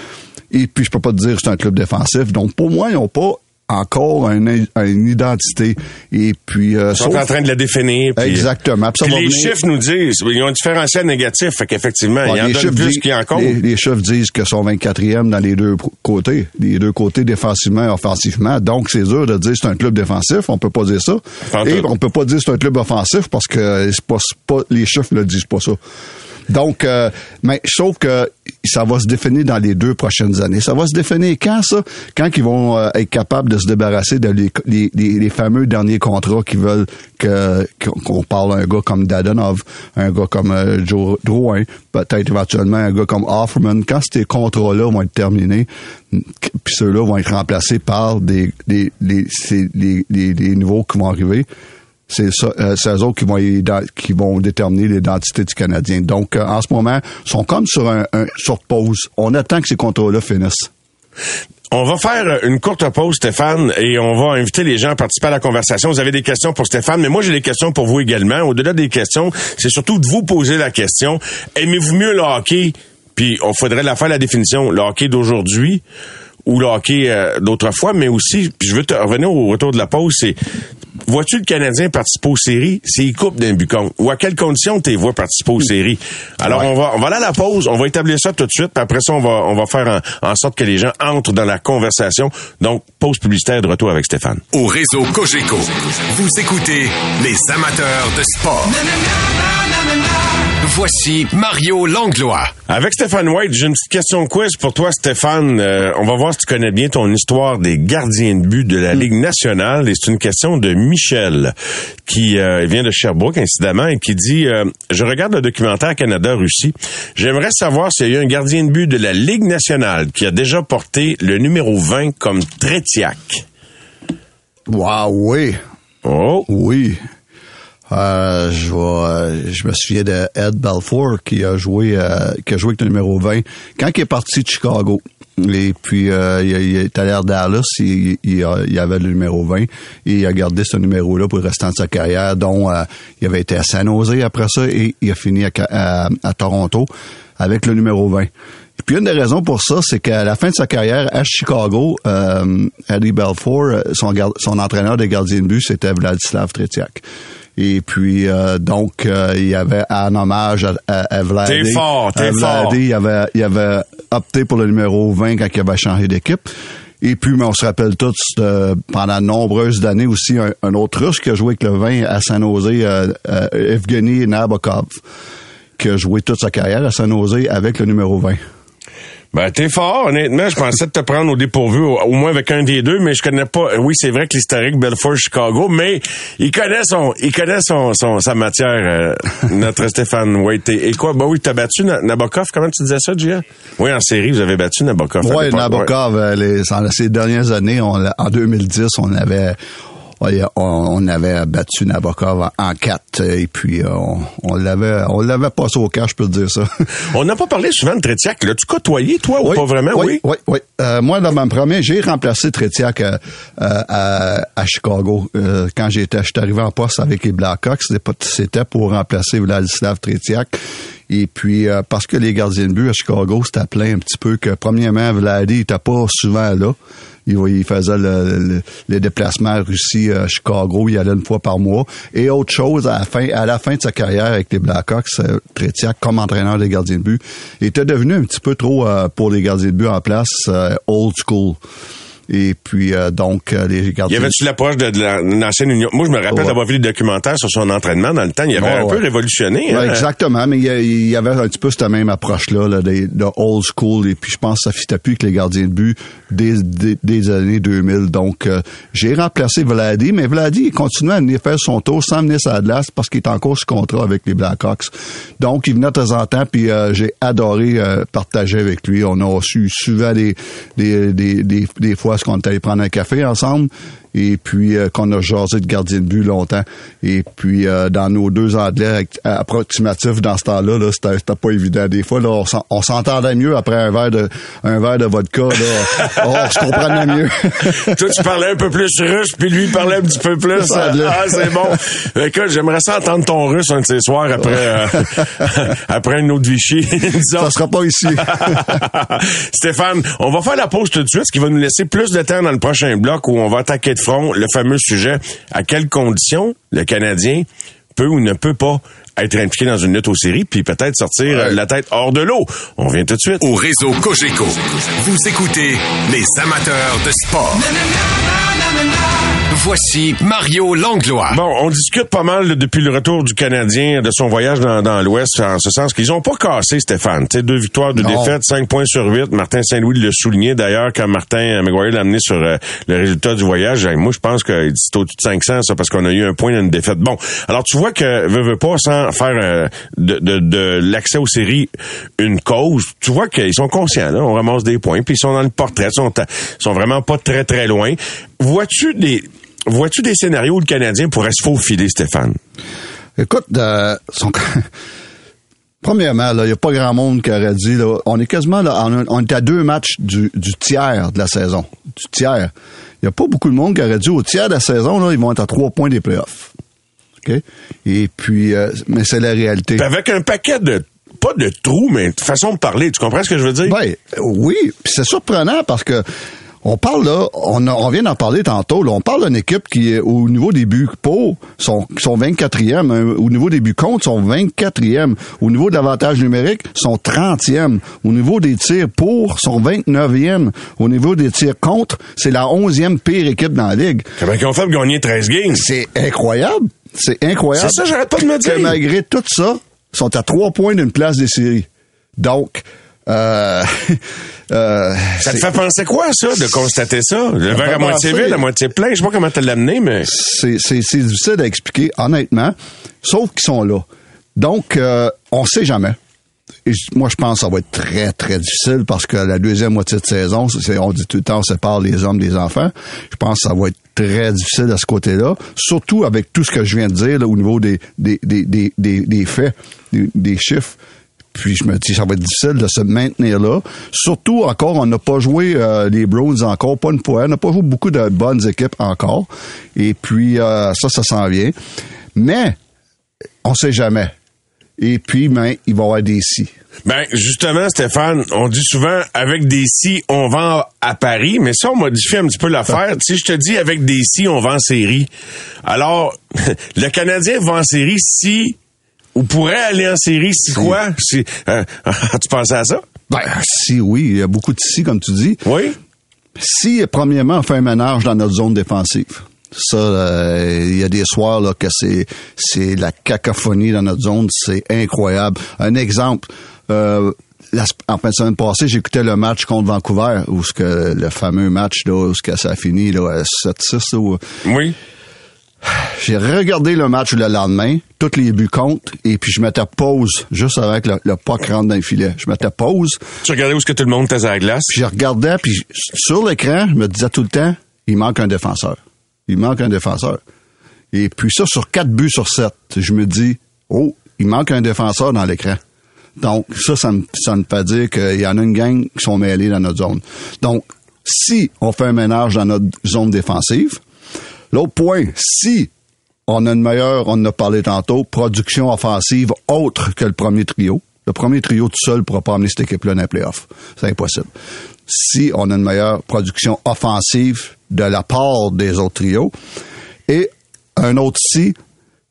Et puis, je peux pas te dire c'est un club défensif. Donc, pour moi, ils ont pas encore un- une identité. Et puis, euh, Ils sont sauf- en train de la définir. puis- Exactement. Puis les venir- chiffres nous disent, ils ont un différentiel négatif, fait qu'effectivement, Ouais, il y en plus disent- qu'il y encore. Les, les chiffres disent que sont 24e dans les deux côtés, les deux côtés défensivement et offensivement. Donc, c'est dur de dire que c'est un club défensif. On peut pas dire ça. Pas et on peut pas dire que c'est un club offensif parce que pas, pas- les chiffres ne disent pas ça. Donc, euh, mais sauf que ça va se définir dans les deux prochaines années. Ça va se définir quand ça? Quand ils vont euh, être capables de se débarrasser de les, les, les- fameux derniers contrats qui veulent que qu'on parle à un gars comme Dadanov, un gars comme euh, Joe Drouin, peut-être éventuellement un gars comme Offerman. Quand ces contrats-là vont être terminés, puis ceux-là vont être remplacés par des, des, les, les, les nouveaux qui vont arriver c'est euh, eux autres qui vont, qui vont déterminer l'identité du Canadien. Donc, euh, en ce moment, ils sont comme sur un, un sur pause. On attend que ces contrats-là finissent. On va faire une courte pause, Stéphane, et on va inviter les gens à participer à la conversation. Vous avez des questions pour Stéphane, mais moi j'ai des questions pour vous également. Au-delà des questions, c'est surtout de vous poser la question. Aimez-vous mieux le hockey? Puis on faudrait la faire la définition. Le hockey d'aujourd'hui ou le hockey euh, d'autrefois, mais aussi, puis je veux te revenir au retour de la pause, c'est vois-tu le Canadien participer aux séries? S'il coupe d'un but? Ou à quelles conditions tu les vois participer aux séries? Alors Ouais. on va on va aller à la pause, on va établir ça tout de suite, puis après ça on va on va faire en, en sorte que les gens entrent dans la conversation. Donc pause publicitaire de retour avec Stéphane. Au réseau Cogeco, vous écoutez les amateurs de sport. Voici Mario Langlois. Avec Stéphane White, j'ai une petite question quiz pour toi, Stéphane. Euh, on va voir si tu connais bien ton histoire des gardiens de but de la Ligue nationale. Et c'est une question de Michel, qui euh, vient de Sherbrooke, incidemment, et qui dit euh, Je regarde le documentaire Canada-Russie. J'aimerais savoir s'il y a eu un gardien de but de la Ligue nationale qui a déjà porté le numéro 20 comme Tretiak. Wow, oui. Oh! Oui. Euh, je, vais, je me souviens de Ed Balfour qui a joué euh, qui a joué avec le numéro 20 quand il est parti de Chicago. Et puis euh, il, il, est allé à Dallas, il, il, il, avait le numéro 20 et il a gardé ce numéro-là pour le restant de sa carrière, dont euh, il avait été à San Jose après ça et il a fini à, à, Toronto avec le numéro 20. Et puis une des raisons pour ça, c'est qu'à la fin de sa carrière à Chicago, euh, Eddie Belfour, son, son entraîneur des gardiens de but, c'était Vladislav Tretiak. Et puis euh, donc euh, il y avait en hommage à, à, à Vladé. T'es fort, t'es fort. Il avait, il avait opté pour le numéro 20 quand il avait changé d'équipe. Et puis, mais on se rappelle tous, euh, pendant de nombreuses années aussi, un, un, autre Russe qui a joué avec le 20 à San Jose, euh, euh, Evgeny Nabokov, qui a joué toute sa carrière à San Jose avec le numéro 20. Ben, t'es fort, honnêtement. Je pensais te prendre au dépourvu, au, au, moins avec un des deux, mais je connais pas. Oui, c'est vrai que l'historique Belfort Chicago, mais il connaît son, il connaît son, son sa matière, euh, notre [LAUGHS] Stéphane White. Et, quoi? Ben oui, t'as battu Nabokov. Comment tu disais ça, Gia? Oui, en série, vous avez battu Nabokov. Oui, Nabokov, ouais. les, ces dernières années, on, en 2010, on avait, on avait battu Nabokov en 4 et puis euh, on, on l'avait on l'avait passé au cash, je peux te dire ça. [LAUGHS] on n'a pas parlé souvent de Tretiak. L'as-tu côtoyé, toi, oui, ou pas vraiment? Oui, oui, oui. Euh, moi, dans mon premier, j'ai remplacé Tretiak à, à, à, Chicago. Euh, quand j'étais, j'étais arrivé en poste avec les Blackhawks, c'était pour remplacer Vladislav Tretiak. Et puis, euh, parce que les gardiens de but à Chicago, c'était plein un petit peu que, premièrement, Vladi était pas souvent là. Il, il faisait le, le, les déplacements Russie, à Chicago, il allait une fois par mois. Et autre chose, à la fin, à la fin de sa carrière avec les Blackhawks, euh, Tretiak, comme entraîneur des gardiens de but, était devenu un petit peu trop, euh, pour les gardiens de but en place, euh, old school. Et puis, euh, donc, euh, les gardiens... Y avait-tu l'approche de, de l'ancienne Union? Moi, je me rappelle ouais. d'avoir vu des documentaires sur son entraînement dans le temps. Il avait ouais, un ouais. peu révolutionné. Hein? exactement, mais il y, avait un petit peu cette même approche-là, là, de, de, old school. Et puis, je pense que ça fitait plus avec les gardiens de but des, des, des années 2000. Donc, euh, j'ai remplacé Vladi, mais Vladi, il continuait à venir faire son tour sans venir sa glace parce qu'il est encore sous contrat avec les Blackhawks. Donc, il venait de temps en temps, puis j'ai adoré partager avec lui. On a reçu souvent des, des, des, des, des fois parce qu'on est allé prendre un café ensemble? Et puis euh, qu'on a jasé de gardien de but longtemps. Et puis euh, dans nos deux anglais approximatifs dans ce temps-là, -là, c'était pas évident. Des fois, là, on s'entendait mieux après un verre de un verre de vodka. Là. [LAUGHS] oh, on se comprenait mieux. [LAUGHS] Toi, tu parlais un peu plus russe, puis lui parlait un petit peu plus. ah, c'est bon. [LAUGHS] Écoute, j'aimerais ça entendre ton russe un de ces soirs après euh, après une autre Vichy. ça sera pas ici. Stéphane, on va faire la pause tout de suite, ce qui va nous laisser plus de temps dans le prochain bloc où on va attaquer de le fameux sujet à quelles conditions le Canadien peut ou ne peut pas être impliqué dans une lutte aux séries, puis peut-être sortir ouais. la tête hors de l'eau. On vient tout de suite. Au réseau Cogeco, vous écoutez les amateurs de sport. Voici Mario Langlois. Bon, on discute pas mal depuis le retour du Canadien de son voyage dans, dans l'Ouest, en ce sens qu'ils ont pas cassé Stéphane. T'sais, deux victoires, deux non. défaites, cinq points sur huit. Martin Saint-Louis le soulignait d'ailleurs quand Martin McGuire l'a amené sur euh, le résultat du voyage. Moi, je pense que c'est au-dessus de 500, ça, parce qu'on a eu un point d'une défaite. Bon, alors tu vois que veut, veut pas sans faire euh, de, de, l'accès aux séries une cause. Tu vois qu'ils sont conscients. Là, on ramasse des points, puis ils sont dans le portrait, ils sont, sont vraiment pas très très loin. Vois-tu des Vois-tu des scénarios où le Canadien pourrait se faufiler, Stéphane? Écoute, euh. [LAUGHS] Premièrement, il n'y a pas grand monde qui aurait dit, on est quasiment on, est à deux matchs du, tiers de la saison. Du tiers. Il n'y a pas beaucoup de monde qui aurait dit au tiers de la saison, ils vont être à trois points des playoffs. OK? Et puis, euh, mais c'est la réalité. Puis avec un paquet de pas de trous, mais de façon de parler. Tu comprends ce que je veux dire? Ben, oui. Puis c'est surprenant parce que on parle là, on, a, on vient d'en parler tantôt, là, on parle d'une équipe qui, au niveau des buts pour, sont, sont 24e, hein, au niveau des buts contre, sont 24e, au niveau de l'avantage numérique, sont 30e, au niveau des tirs pour, sont 29e, au niveau des tirs contre, c'est la 11e pire équipe dans la ligue. Comment ils ont fait gagner 13 games? C'est incroyable, c'est incroyable. C'est ça, j'arrête pas de me dire. Que malgré tout ça, sont à trois points d'une place des séries. Donc, euh, [LAUGHS] euh, ça te fait penser quoi, ça, de constater ça? Le verre à moitié vide, à moitié plein, je sais pas comment tu l'as amené, mais... C'est difficile à expliquer, honnêtement, sauf qu'ils sont là. Donc, euh, on sait jamais. Et moi, je pense que ça va être très, très difficile parce que la deuxième moitié de saison, on dit tout le temps, on sépare les hommes des enfants. Je pense que ça va être très difficile à ce côté-là, surtout avec tout ce que je viens de dire là, au niveau des, des, des, des, des, faits, des, des chiffres. Puis je me dis, ça va être difficile de se maintenir là. Surtout encore, on n'a pas joué euh, les Browns encore, pas une fois. On n'a pas joué beaucoup de bonnes équipes encore. Et puis euh, ça, ça s'en vient. Mais on sait jamais. Et puis, ben, il va y avoir des si. Ben, justement, Stéphane, on dit souvent, avec des si, on va à Paris, mais ça, on modifie un petit peu l'affaire. si je te dis, avec des si, on va en série. Alors, [LAUGHS] le Canadien va en série si, ou pourrait aller en série si quoi? Si, [LAUGHS] euh, tu pensais à ça? Ben, si, oui. Il y a beaucoup de si, comme tu dis. Oui. Si, premièrement, on fait un ménage dans notre zone défensive. Ça, euh, il y a des soirs là que c'est c'est la cacophonie dans notre zone, c'est incroyable. Un exemple, euh, la, en fin de semaine passée, j'écoutais le match contre Vancouver, où ce que le fameux match là, où ce que ça a fini là, 7-6. Où, Oui. j'ai regardé le match le lendemain, tous les buts comptent, et puis je mettais pause juste avec le, le puck rentre dans le filet. Je mettais pause, Tu regardais où est-ce que tout le monde était à la glace? puis je regardais, puis sur l'écran, je me disais tout le temps, il manque un défenseur. Il manque un défenseur. Et puis ça, sur quatre buts sur sept, je me dis, oh, il manque un défenseur dans l'écran. Donc, ça, ça me, ça fait dire qu'il y en a une gang qui sont mêlés dans notre zone. Donc, si on fait un ménage dans notre zone défensive, l'autre point, si on a une meilleure, on en a parlé tantôt, production offensive autre que le premier trio, le premier trio tout seul ne pourra pas amener cette équipe-là dans les playoffs. C'est impossible. Si on a une meilleure production offensive de la part des autres trios, et un autre si,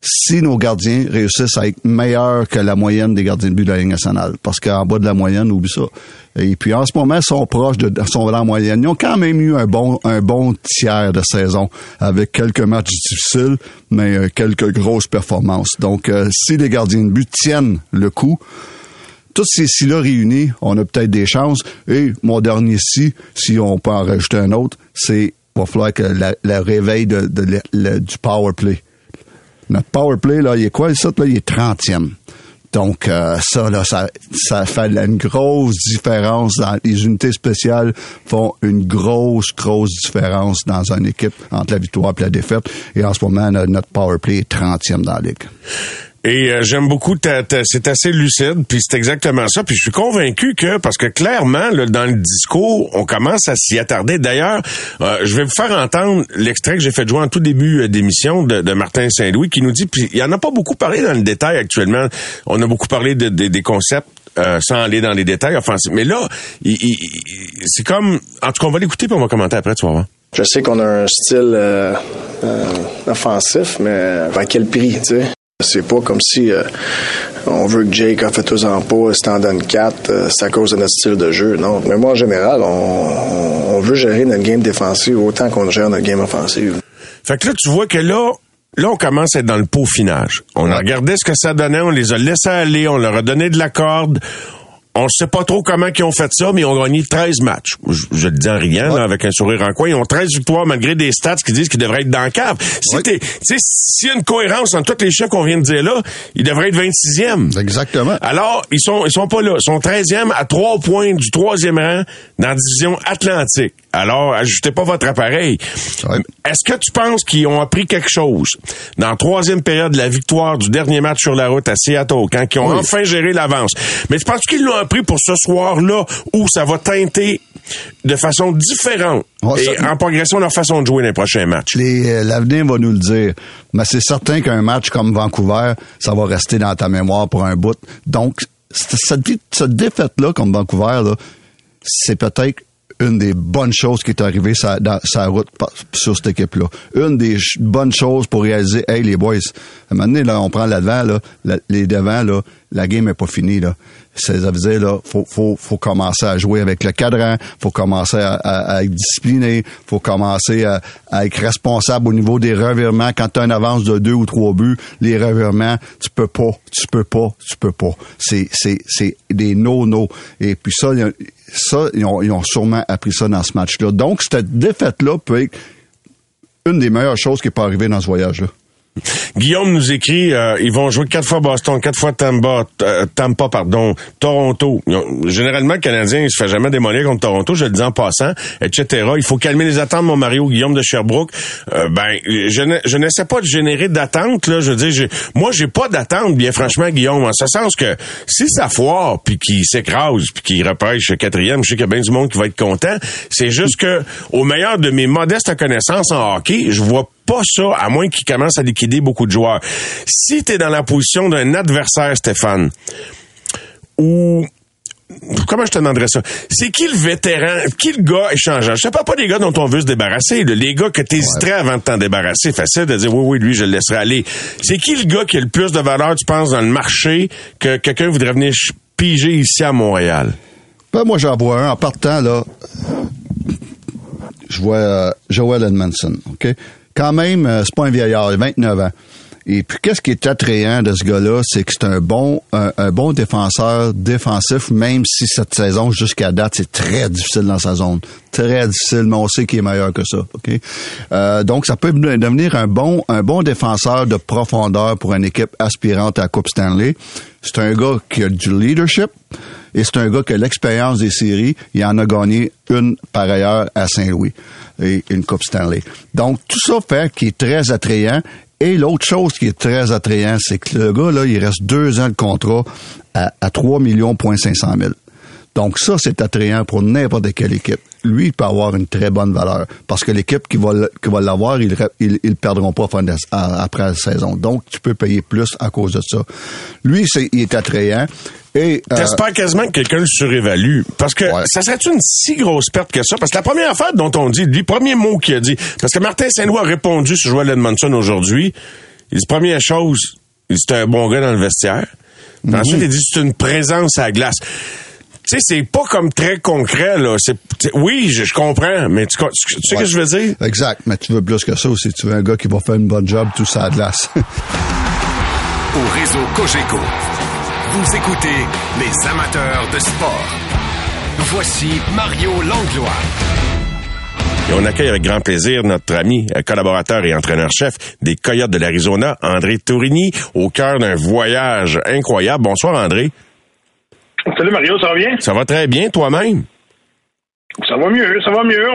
si nos gardiens réussissent à être meilleurs que la moyenne des gardiens de but de la Ligue nationale. Parce qu'en bas de la moyenne, oublie ça. Et puis en ce moment, ils sont proches de sont la moyenne. Ils ont quand même eu un bon un bon tiers de saison avec quelques matchs difficiles, mais euh, quelques grosses performances. Donc euh, si les gardiens de but tiennent le coup, tous ces si-là réunis, on a peut-être des chances. Et mon dernier si, si on peut en rajouter un autre, c'est va falloir que la- le réveil de, de le- du power play. Notre power play, là, il est quoi, ça, là? Il est 30e. Donc, euh, ça, là, ça, ça fait une grosse différence. Dans, les unités spéciales font une grosse, grosse différence dans une équipe entre la victoire et la défaite. Et en ce moment, notre notre power play est 30e dans la ligue. Et euh, j'aime beaucoup, ta, ta- c'est assez lucide, puis c'est exactement ça. Puis je suis convaincu que, parce que clairement, là, dans le discours, on commence à s'y attarder. D'ailleurs, euh, je vais vous faire entendre l'extrait que j'ai fait jouer en tout début euh, d'émission de, de Martin Saint-Louis, qui nous dit, puis il en a pas beaucoup parlé dans le détail actuellement. On a beaucoup parlé de- de- des concepts. euh, sans aller dans les détails offensifs. Mais là, c'est comme... En tout cas, on va l'écouter puis on va commenter après, tu vas voir. Je sais qu'on a un style euh, euh, offensif, mais à quel prix, tu sais? C'est pas comme si euh, on veut que Jake a fait tous en pas, c'est en donne 4, euh, c'est à cause de notre style de jeu. Non? Mais moi, en général, on, on- on veut gérer notre game défensive autant qu'on gère notre game offensive. Fait que là, tu vois que là, là, on commence à être dans le peaufinage. On a regardé ce que ça donnait, on les a laissés aller, on leur a donné de la corde. On sait pas trop comment ils ont fait ça, mais ils ont gagné 13 matchs. Je, je le dis en riant, là, avec un sourire en coin. Ils ont 13 victoires malgré des stats qui disent qu'ils devraient être dans le cave. Si Ouais. t'es- tu sais, s'il y a une cohérence entre tous les chiffres qu'on vient de dire là, ils devraient être 26e. Exactement. Alors, ils sont, ils sont pas là. Ils sont 13e à trois points du troisième rang dans la division Atlantique. Alors, ajoutez pas votre appareil. Ouais. Est-ce que tu penses qu'ils ont appris quelque chose? Dans la troisième période de la victoire du dernier match sur la route à Seattle, quand ils ont Oui. enfin géré l'avance? Mais tu penses qu'ils l'ont appris pour ce soir-là où ça va teinter de façon différente Ouais, et en progression leur façon de jouer les prochains matchs? Euh, L'avenir va nous le dire. Mais c'est certain qu'un match comme Vancouver, ça va rester dans ta mémoire pour un bout. Donc, cette, cette défaite-là, comme Vancouver, là, c'est peut-être une des bonnes choses qui est arrivée sur, dans, la route sur cette équipe-là. Une des bonnes choses pour réaliser, hey les boys, à un moment donné, là, on prend l'avant, là, la- les devants, là, la game est pas finie, là. Ça veut dire, là, faut, faut, faut commencer à jouer avec le cadran, faut commencer à, à- à être discipliné, faut commencer à, à être responsable au niveau des revirements. Quand tu as une avance de deux ou trois buts, les revirements, tu peux pas, tu peux pas, tu peux pas. C'est, c'est, c'est des no-no. Et puis ça, ça ils, ont, ils ont sûrement appris ça dans ce match-là. Donc, cette défaite-là peut être une des meilleures choses qui pas arrivée dans ce voyage-là. Guillaume nous écrit, euh, ils vont jouer quatre fois Boston, quatre fois Tampa, euh, Tampa pardon, Toronto. généralement, le Canadien, il se fait jamais démolir contre Toronto, je le dis en passant, etc. Il faut calmer les attentes, mon Mario Guillaume de Sherbrooke. Euh, ben, je, n'essaie pas de générer d'attente, là. Je veux dire, moi, j'ai pas d'attente, bien franchement, Guillaume, en ce sens que si ça foire, puis qu'il s'écrase, puis qu'il repêche quatrième, je sais qu'il y a bien du monde qui va être content. C'est juste que, au meilleur de mes modestes connaissances en hockey, je vois pas ça, à moins qu'il commence à liquider beaucoup de joueurs. Si tu es dans la position d'un adversaire, Stéphane, ou comment je te demanderais ça? C'est qui le vétéran, qui le gars échangeant? Je te parle pas des gars dont on veut se débarrasser, les gars que t'hésiterais avant de t'en débarrasser. Facile de dire, oui, oui, lui, je le laisserai aller. C'est qui le gars qui a le plus de valeur, tu penses, dans le marché que quelqu'un voudrait venir piger ici à Montréal? Ben, moi, j'en vois un. En partant, là, je vois euh, Joel Edmondson, OK? Quand même, euh, c'est pas un vieillard, il a 29 ans. Et puis, qu'est-ce qui est attrayant de ce gars-là, c'est que c'est un bon, un, bon défenseur défensif, même si cette saison, jusqu'à date, c'est très difficile dans sa zone. Très difficile, mais on sait qu'il est meilleur que ça. Euh, donc, ça peut devenir un bon, un bon défenseur de profondeur pour une équipe aspirante à la Coupe Stanley. C'est un gars qui a du leadership. Et c'est un gars qui a l'expérience des séries. Il en a gagné une par ailleurs à Saint-Louis et une Coupe Stanley. Donc, tout ça fait qu'il est très attrayant. Et l'autre chose qui est très attrayant, c'est que le gars, là, il reste deux ans de contrat à, à 3 millions, 500 000. Donc ça, c'est attrayant pour n'importe quelle équipe. Lui, il peut avoir une très bonne valeur parce que l'équipe qui va qui va l'avoir, ils ils, ils perdront pas après la saison. Donc, tu peux payer plus à cause de ça. Lui, c'est, il est attrayant. Et, euh, T'espères quasiment que quelqu'un le surévalue. Parce que ça serait une si grosse perte que ça? Parce que la première affaire dont on dit, le premier mot qu'il a dit, parce que Martin Saint-Louis a répondu sur Joel Edmondson aujourd'hui, il dit, première chose, il dit, c'est un bon gars dans le vestiaire. Mhm. Ensuite, il dit, c'est une présence à la glace sais, c'est pas comme très concret, là. C'est, oui, je, comprends, mais tu, sais ce que je veux dire? Exact, mais tu veux plus que ça aussi. Tu veux un gars qui va faire une bonne job, tout ça à glace. [LAUGHS] Au réseau Cogeco, vous écoutez les amateurs de sport. Voici Mario Langlois. Et on accueille avec grand plaisir notre ami, euh, collaborateur et entraîneur-chef des Coyotes de l'Arizona, André Tourigny, au cœur d'un voyage incroyable. Bonsoir, André. Salut Mario, ça va bien? Ça va très bien, toi-même? Ça va mieux, ça va mieux.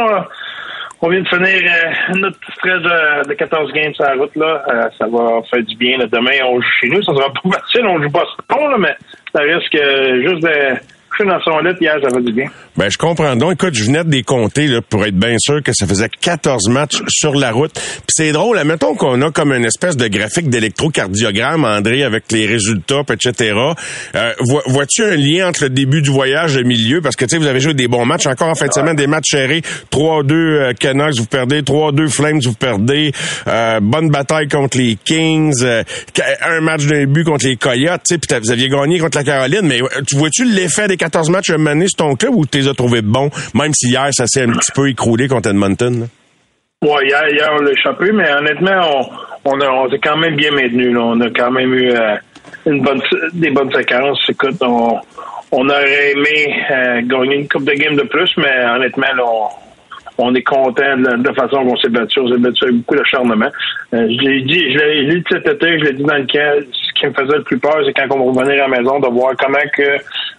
On, vient de finir euh, notre stress de, 14 games sur la route. là. Euh, ça va faire du bien. Demain, on joue chez nous. Ça sera pas [LAUGHS] facile. On joue pas ce là, mais ça risque juste de dans son lit hier, ça va du bien. Ben, je comprends donc. Écoute, je venais de les compter là, pour être bien sûr que ça faisait 14 matchs sur la route. Puis c'est drôle, mettons qu'on a comme une espèce de graphique d'électrocardiogramme, André, avec les résultats, etc. Euh, vois-tu un lien entre le début du voyage et le milieu? Parce que, tu sais, vous avez joué des bons matchs. Encore en fin de semaine, des matchs serrés. 3-2 euh, Canucks, vous perdez. 3-2 Flames, vous perdez. Euh, bonne bataille contre les Kings. Euh, un match d'un but contre les Coyotes. Tu sais, puis vous aviez gagné contre la Caroline. Mais tu vois-tu l'effet des 14 matchs menés sur ton club ou tu les as trouvés bons, même si hier, ça s'est un petit peu écroulé contre Edmonton? Oui, hier, hier, on l'a échappé, mais honnêtement, on, on, a, s'est quand même bien maintenu. On a quand même eu euh, une bonne, des bonnes séquences. Écoute, on, on aurait aimé euh, gagner une coupe de game de plus, mais honnêtement, là, on, est content de la, façon qu'on s'est battu. On s'est battu avec beaucoup d'acharnement. Euh, je l'ai dit, je l'ai dit cet été, je l'ai dit dans le camp, ce qui me faisait le plus peur, c'est quand on va revenir à la maison, de voir comment que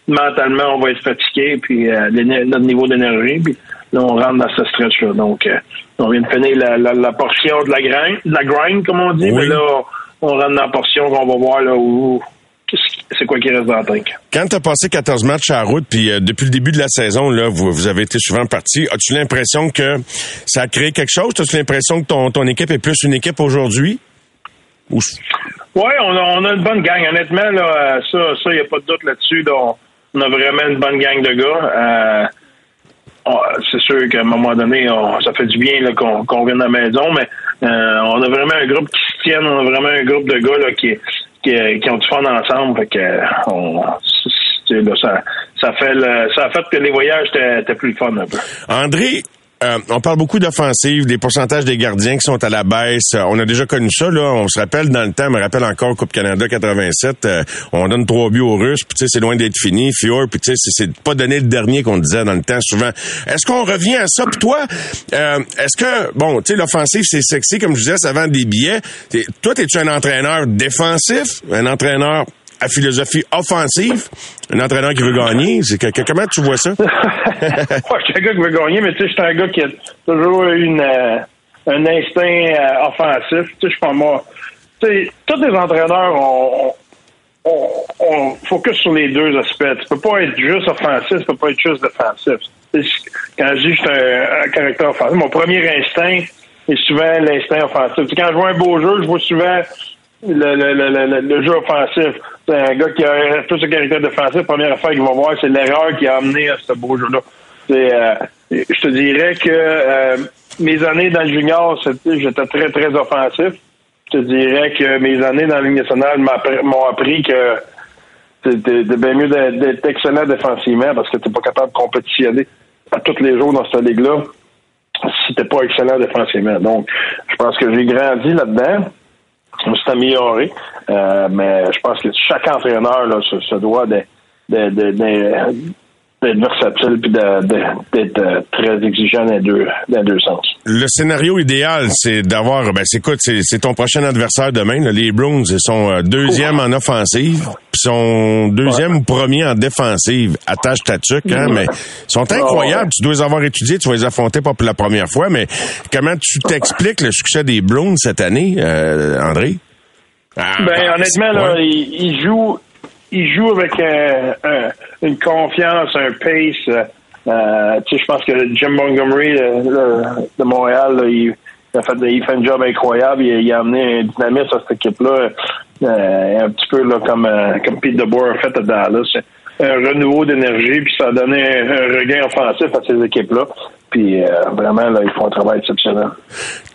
mentalement, on va être fatigué, puis euh, notre niveau d'énergie, puis là, on rentre dans ce stretch-là. Donc, euh, on vient de finir la, portion de la grind, la grind, comme on dit, mais là, on rentre dans la portion qu'on va voir là où c'est quoi qui reste dans le tank. Quand tu as passé 14 matchs à route, puis euh, depuis le début de la saison, là, vous, avez été souvent parti, as-tu l'impression que ça a créé quelque chose? As-tu l'impression que ton, ton équipe est plus une équipe aujourd'hui? Oui, on a, on a, une bonne gang. Honnêtement, là, ça, il n'y a pas de doute là-dessus. On a vraiment une bonne gang de gars. Euh, c'est sûr qu'à un moment donné, ça fait du bien qu'on vienne à la maison, mais euh, on a vraiment un groupe qui se tient, on a vraiment un groupe de gars qui, qui, ont du fun ensemble. Fait que, ça, ça, fait ça a fait que les voyages étaient plus fun un peu. André, euh, on parle beaucoup d'offensive, des pourcentages des gardiens qui sont à la baisse. Euh, on a déjà connu ça, là. On se rappelle dans le temps, on me rappelle encore Coupe Canada 87, euh, on donne trois buts aux Russes, puis tu sais, c'est loin d'être fini. Fior, puis tu sais, c'est pas donné le dernier qu'on disait dans le temps souvent. Est-ce qu'on revient à ça? Puis toi, est-ce que, bon, tu sais, l'offensive, c'est sexy, comme je disais, ça vend des billets. toi, es-tu un entraîneur défensif, un entraîneur à philosophie offensive, un entraîneur qui veut gagner. C'est que, comment tu vois ça? [LAUGHS] Moi, je suis un gars qui veut gagner, mais tu sais, je suis un gars qui a toujours eu une, euh, un instinct euh, offensif. Tu sais, je pas moi. Tu sais, tous les entraîneurs on, on, focus sur les deux aspects. Tu peux pas être juste offensif, tu peux pas être juste défensif. Quand je dis que je suis un, caractère offensif, mon premier instinct est souvent l'instinct offensif. Quand je vois un beau jeu, je vois souvent le, le, le, le, jeu offensif. C'est un gars qui a plus de caractère défensif. Première affaire qu'il va voir, c'est l'erreur qui a amené à ce beau jeu-là. Euh, je te dirais que euh, mes années dans le junior, j'étais très, très offensif. Je te dirais que mes années dans la Ligue nationale m'ont appris que c'était bien mieux d'être excellent défensivement parce que tu pas capable de compétitionner à tous les jours dans cette ligue-là si t'es pas excellent défensivement. Donc, je pense que j'ai grandi là-dedans. Suis amélioré. Euh, mais je pense que chaque entraîneur là, se, doit de, de, d'être versatile puis d'être euh, très exigeant dans les deux, dans deux sens. Le scénario idéal, c'est d'avoir, ben, c'est écoute, c'est ton prochain adversaire demain. les Browns, ils sont euh, deuxième en offensive, puis sont deuxième ou premier en défensive. Attache ta tuque, hein, mais ils sont incroyables. Tu dois les avoir étudiés, tu vas les affronter pas pour la première fois, mais comment tu t'expliques le succès des Browns cette année, André? Ah, ben, honnêtement, là, il, joue, il joue avec une confiance, un pace. Euh, sais, je pense que Jim Montgomery de Montréal, il, a fait, il fait un job incroyable. Il, a amené un dynamisme à cette équipe-là, euh, un petit peu là, comme, euh, comme Pete DeBoer a fait à Dallas. Un renouveau d'énergie, puis ça a donné un regain offensif à ces équipes-là. Puis euh, vraiment, là, ils font un travail exceptionnel.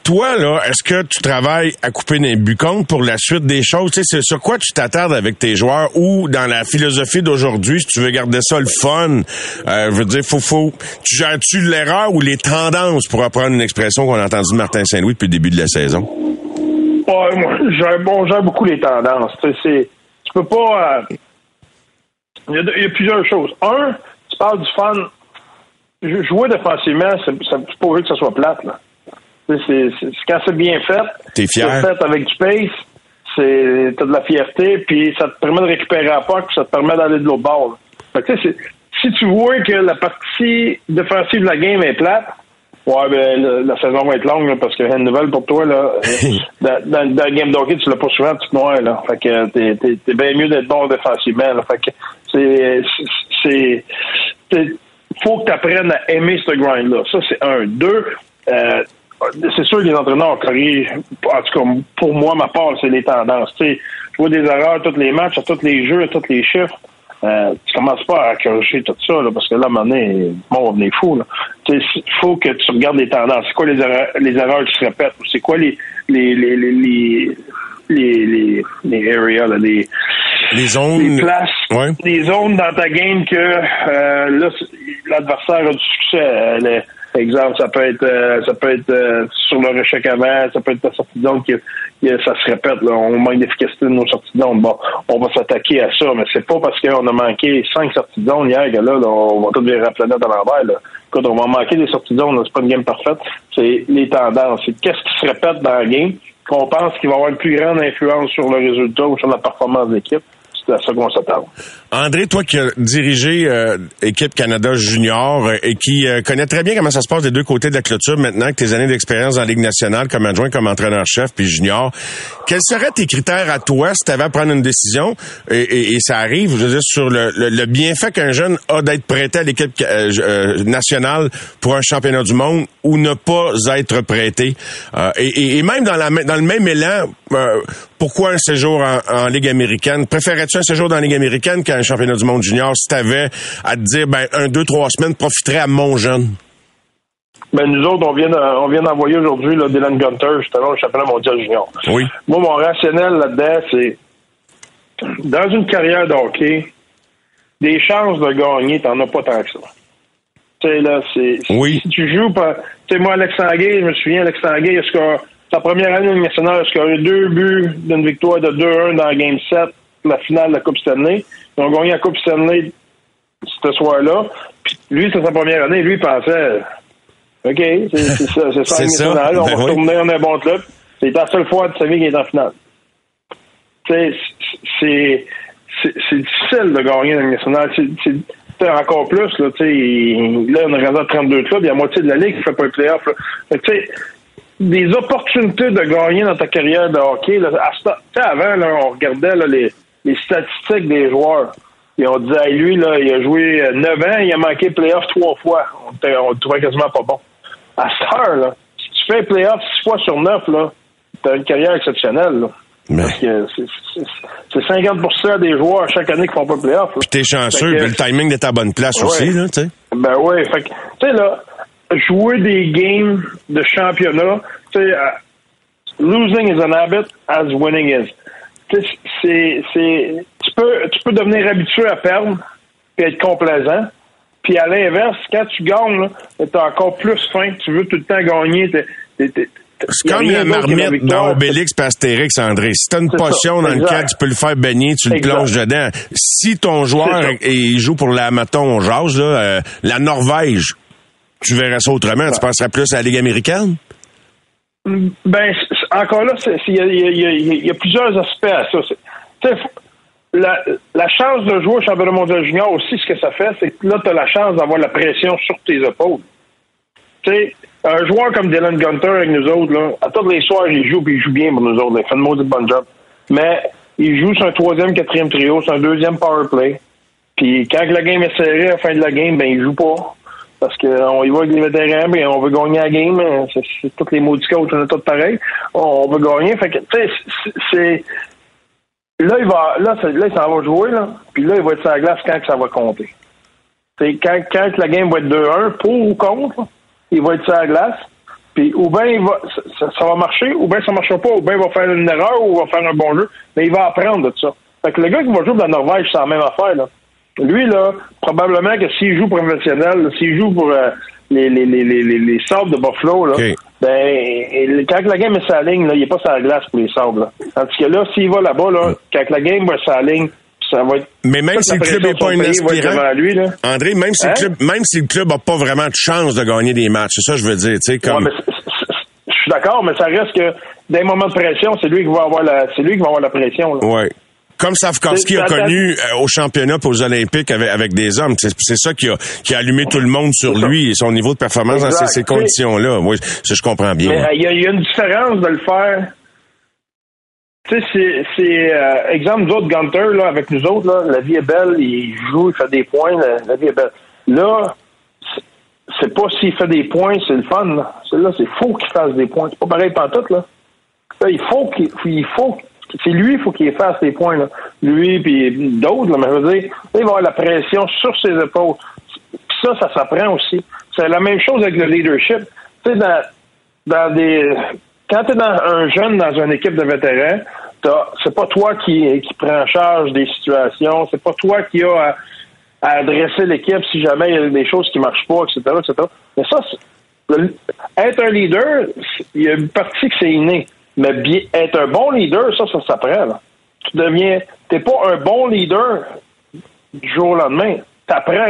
Toi, là, est-ce que tu travailles à couper des buts pour la suite des choses? Tu sais, sur quoi tu t'attardes avec tes joueurs ou dans la philosophie d'aujourd'hui, si tu veux garder ça le fun, euh, veux dire, faut, faut, tu gères-tu l'erreur ou les tendances pour apprendre une expression qu'on a entendue de Martin Saint-Louis depuis le début de la saison? Ouais, moi, gère, bon, beaucoup les tendances. Tu sais, tu peux pas... Euh, il y, a plusieurs choses. Un, tu parles du fun jouer défensivement, c'est pas vrai que ça soit plate. Là. C'est, quand c'est bien fait, c'est fait avec du pace, c'est t'as de la fierté, puis ça te permet de récupérer pas, puis ça te permet d'aller de l'autre bord. si tu vois que la partie défensive de la game est plate, ouais, ben la, saison va être longue parce que une nouvelle pour toi là. [LAUGHS] dans, dans, dans, le game d'hockey, tu l'as pas souvent, tu te noies là. Fait que t'es, t'es, bien mieux d'être bon défensivement. Là. Fait que c'est c'est faut que tu apprennes à aimer ce grind-là. Ça, c'est un. Deux, euh, c'est sûr que les entraîneurs corrigent, en tout cas, pour moi, ma part, c'est les tendances. Tu vois des erreurs tous les matchs, à tous les jeux, à tous les chiffres. Euh, tu commences pas à corriger tout ça, là, parce que là, à un bon, on est fou. Il faut que tu regardes les tendances. C'est quoi les erreurs, les erreurs qui se répètent? C'est quoi les, les, les, les, les, les, les areas, là, les, les zones, les places, les zones dans ta game que euh, là l'adversaire a du succès. Les, exemple, ça peut être euh, ça peut être euh, sur le réchec avant, ça peut être la sortie de zone qui, ça se répète. Là, on manque d'efficacité de nos sorties de zone. Bon, on va s'attaquer à ça, mais c'est pas parce qu'on a manqué cinq sorties de zone hier que là, on va tout virer la planète à l'envers. Là. Écoute, on va manquer des sorties de zone, c'est pas une game parfaite. C'est les tendances. C'est qu'est-ce qui se répète dans la game qu'on pense qu'il va avoir une plus grande influence sur le résultat ou sur la performance d'équipe André, toi qui as dirigé euh, équipe Canada junior euh, et qui euh, connaît très bien comment ça se passe des deux côtés de la clôture maintenant que tes années d'expérience en Ligue nationale comme adjoint, comme entraîneur-chef puis junior, quels seraient tes critères à toi si tu avais à prendre une décision? Et, ça arrive, je veux sur le, bienfait qu'un jeune a d'être prêté à l'équipe nationale pour un championnat du monde ou ne pas être prêté. Et, même dans le même élan, pourquoi un séjour en, Ligue américaine? Préférais-tu un séjour dans la Ligue américaine qu'un championnat du monde junior si tu avais à te dire, ben, un, deux, trois semaines profiterait à mon jeune? Ben, nous autres, on vient, on vient d'envoyer aujourd'hui Dylan Gunter, justement, au championnat mondial junior. Oui. Moi, mon rationnel là-dedans, c'est dans une carrière de hockey, des chances de gagner, t'en as pas tant que ça. Tu sais, là, c'est. Oui. Si tu joues pas. Tu sais, moi, Alex Tanguay, je me souviens, Alex Tanguay, est-ce que sa première année nationale, a eu deux buts d'une victoire de 2-1 dans Game 7, la finale de la Coupe Stanley? Ils ont gagné la Coupe Stanley ce soir-là. Puis lui, c'est sa première année. Lui, il pensait, OK, c'est ça, c'est [LAUGHS] ça, nationale. On Ben va oui. retourner dans un bon club. C'est la seule fois de sa vie qu'il est en finale. Tu sais, c'est c'est c'est difficile de gagner dans la nationale. C'est- encore plus, là, tu sais, là, on est rendu à 32 clubs, il y a la moitié de la ligue qui fait pas un playoff. là. Des opportunités de gagner dans ta carrière de hockey, là, à tu avant, là, on regardait là, les, les statistiques des joueurs. Et on disait, Hey, lui, là, il a joué euh, 9 ans, il a manqué playoff trois fois. On, on le trouvait quasiment pas bon. À cette heure, là, si tu fais playoff 6 fois sur 9, là, t'as une carrière exceptionnelle. Là. Mais- Parce que c'est- c'est c'est 50 des joueurs chaque année qui font pas playoff. Puis t'es chanceux, que- le timing d'être à bonne place Ouais. aussi, là, tu sais. ben oui, fait que, tu sais, là, jouer des games de championnat, tu sais, losing is an habit as winning is. C'est, c'est, tu peux, tu peux devenir habitué à perdre puis être complaisant. Puis à l'inverse, quand tu gagnes, là, t'as encore plus faim, tu veux tout le temps gagner. t'es- t'es- t'es- C'est comme la marmite dans Obélix et Astérix, André. Si t'as une C'est ça, potion dans le exact. cadre, tu peux le faire baigner, tu le Exact. plonges dedans. Si ton joueur il joue pour la, mettons, on jase, là, euh, la Norvège, tu verrais ça autrement? Tu penserais plus à la Ligue américaine? Ben, encore là, il y, a- y y y plusieurs aspects à ça. La, la chance de jouer au championnat mondial junior aussi, ce que ça fait, c'est que là, tu as la chance d'avoir la pression sur tes épaules. Tu sais, un joueur comme Dylan Gunter avec nous autres, là, à tous les soirs, il joue, puis il joue bien pour nous autres. Il fait une maudite bonne job. Mais il joue sur un troisième, quatrième trio, sur un deuxième power play. Puis quand la game est serrée à la fin de la game, ben il joue pas. Parce qu'on y va avec les vétérans, puis on veut gagner la game. hein. C'est, tous les maudits coachs, on est tous pareils. On veut gagner. Fait que. Là, il va, là, là, il s'en va jouer, là. Puis là, il va être sur la glace quand que ça va compter. Quand, la game va être 2-1, pour ou contre, il va être sur la glace. Puis ou bien il va, ça, va marcher, ou bien ça marchera pas, ou bien il va faire une erreur, ou il va faire un bon jeu. Mais il va apprendre de ça. Fait que le gars qui va jouer pour la Norvège, c'est la même affaire, là. Lui, là, probablement que s'il joue professionnel, s'il joue pour euh, les, les, les, les, les, sables de Buffalo, là, ben, quand la game est la ligne, là, il n'est pas sur la glace pour les sables. Là. Tandis que là, s'il va là-bas, là, quand la game va la ligne, ça va être. Mais même si le club n'est pas un aspirant, lui, là. André, même si, Hein? le club, même si le club n'a pas vraiment de chance de gagner des matchs, c'est ça que je veux dire, tu sais, comme... je suis d'accord, mais ça reste que dans les moments de pression, c'est lui qui va avoir la, c'est lui qui va avoir la pression. Là. Ouais. Comme Savkovski a connu euh, au championnat pour aux Olympiques avec, avec des hommes. C'est ça qui a, qui a allumé tout le monde sur lui et son niveau de performance dans ces, conditions-là. Oui, ça, je comprends bien. Euh, il y, a- il y a une différence de le faire. Tu sais, c'est, euh, exemple d'autres Gunter, là, avec nous autres, là, la vie est belle, il joue, il fait des points, la, la vie est belle. Là, c'est, pas s'il fait des points, c'est le fun. Là, c'est, là, c'est faux qu'il fasse des points. C'est pas pareil tout là. Là, il faut qu'il il faut c'est lui, il faut qu'il fasse des points. Là. Lui puis d'autres, mais je veux dire, il va avoir la pression sur ses épaules. Ça, ça s'apprend aussi. C'est la même chose avec le leadership. Tu sais, dans, dans des quand tu es dans un jeune dans une équipe de vétérans, c'est pas toi qui, qui prend en charge des situations, c'est pas toi qui a à, à adresser l'équipe si jamais il y a des choses qui marchent pas, etc., etc. Mais ça, être un leader, il y a une partie que c'est inné. Mais bien, être un bon leader, ça, ça s'apprend. Tu deviens, t'es pas un bon leader du jour au lendemain. T'apprends,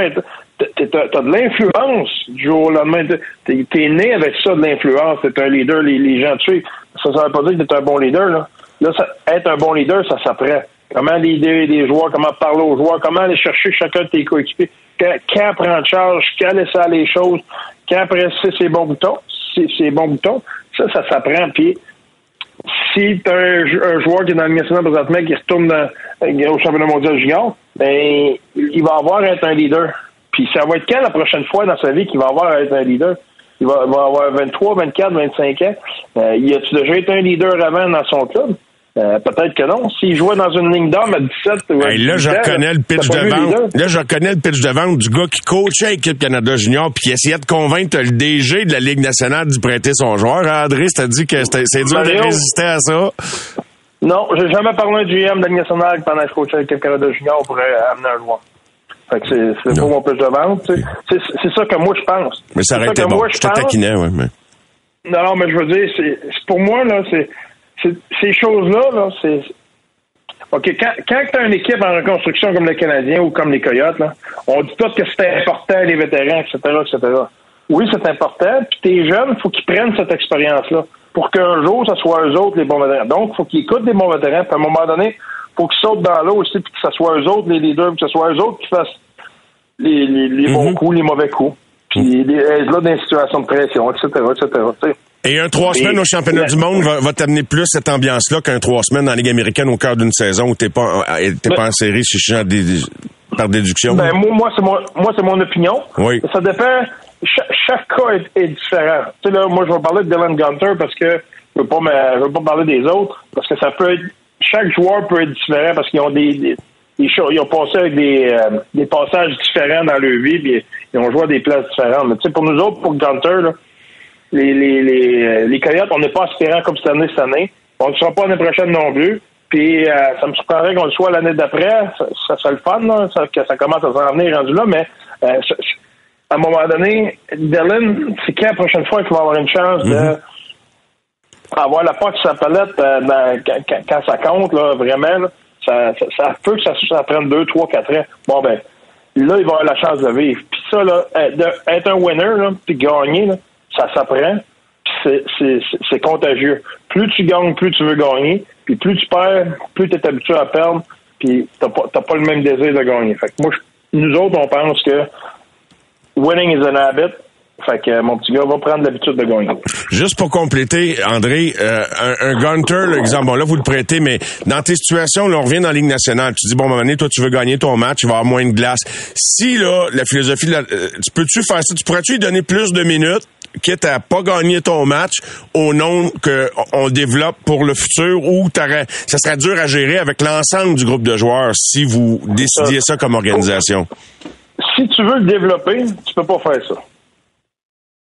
t'as de l'influence du jour au lendemain. T'es es né avec ça, de l'influence. T'es un leader, les, les gens te suivent. Ça, ça veut pas dire que t'es un bon leader, là. Là, ça- être un bon leader, ça s'apprend. Comment leader des joueurs, comment parler aux joueurs, comment aller chercher chacun de tes coéquipiers, quand, quand prendre charge, quand laisser aller les choses, quand presser ses bons boutons, ses bons boutons, ça, ça s'apprend. Puis, si tu as un, un joueur qui est dans le national présentement qui retourne dans- euh, au championnat mondial junior, ben, il va avoir à être un leader. Puis ça va être quand la prochaine fois dans sa vie qu'il va avoir à être un leader? Il va, va avoir 23, 24, 25 ans. Euh, il a-tu déjà été un leader avant dans son club? Euh, Peut-être que non. S'il jouait dans une ligne d'homme à 17 ou Hey, là, 18 je reconnais le pitch de vente. Là, je reconnais le pitch de vente du gars qui coachait l'équipe Canada Junior puis qui essayait de convaincre le DG de la Ligue nationale d'y prêter son joueur. Hein, André, t'as dit que c'était- c'est dur de résister à ça. Non, j'ai jamais parlé un GM de la Ligue nationale pendant que je coachais l'équipe Canada Junior pour euh, amener un joueur. Fait que c'est, pas mon plus de vente. C'est, ça que moi je pense. Mais ça aurait été bon. moi, Je te taquinais, ouais. Mais... Non, non, mais je veux dire, pour moi, là, c'est- ces choses-là, là, c'est. OK, quand, quand tu as une équipe en reconstruction comme le Canadien ou comme les Coyotes, là, on dit tout que c'est important, les vétérans, etc., etc. Oui, c'est important. Puis tes jeunes, il faut qu'ils prennent cette expérience-là pour qu'un jour, ce soit eux autres les bons vétérans. Donc, il faut qu'ils écoutent des bons vétérans. Puis à un moment donné, il faut qu'ils sautent dans l'eau aussi, puis que ce soit eux autres les leaders, puis que ce soit eux autres qui fassent les, les, les bons coups, les mauvais coups. Puis les, être là dans des situations de pression, etc., etc. Et un trois Et- semaines au championnat la- du monde va, va t'amener plus cette ambiance-là qu'un trois semaines dans la Ligue américaine au cœur d'une saison où t'es pas, t'es Ben- pas en série si je suis en par déduction. Ben, moi, moi c'est mon, moi, c'est mon opinion. Oui. Ça dépend. Cha- chaque cas est, est différent. Tu sais, là, moi, je vais parler de Dylan Gunter parce que je veux pas me, je veux pas parler des autres parce que ça peut être, chaque joueur peut être différent parce qu'ils ont des, des, choses- ils ont passé avec des, euh, des passages différents dans leur vie puis ils ont joué à des places différentes. Mais tu sais, pour nous autres, pour Gunter, là, les, les, les, euh, les Coyotes, on n'est pas aspirants comme cette année, cette année. On ne sera pas l'année prochaine non plus. Puis euh, ça me surprendrait qu'on le soit l'année d'après. Ça, ça serait le fun, là, ça, que ça commence à s'en venir rendu là, mais euh, ça- à un moment donné, Dylan, c'est quand la prochaine fois qu'il va avoir une chance de avoir la pote sur sa palette euh, dans- quand, ça compte, là, vraiment, là, ça, ça, ça peut que ça, ça prenne deux, trois, quatre ans. Bon ben, là, il va avoir la chance de vivre. Puis ça, là, de- être un winner, là, puis gagner, là, ça s'apprend. C'est- contagieux. Plus tu gagnes, plus tu veux gagner. Puis plus tu perds, plus tu es habitué à perdre. Puis t'as pas, pas le même désir de gagner. Fait que moi, nous autres, on pense que winning is an habit. Fait que mon petit gars va prendre l'habitude de gagner. Juste pour compléter, André, euh, un, un Gunter, l'exemple, bon là vous le prêtez, mais dans tes situations, là, on revient dans la Ligue nationale. Tu dis bon, à moment toi tu veux gagner ton match, il va avoir moins de glace. Si là, la philosophie, là, euh, tu peux-tu faire ça? Tu pourrais-tu lui donner plus de minutes, quitte à pas gagner ton match, au nom que on développe pour le futur, ou ça serait dur à gérer avec l'ensemble du groupe de joueurs si vous décidiez ça comme organisation. si tu veux le développer, tu peux pas faire ça.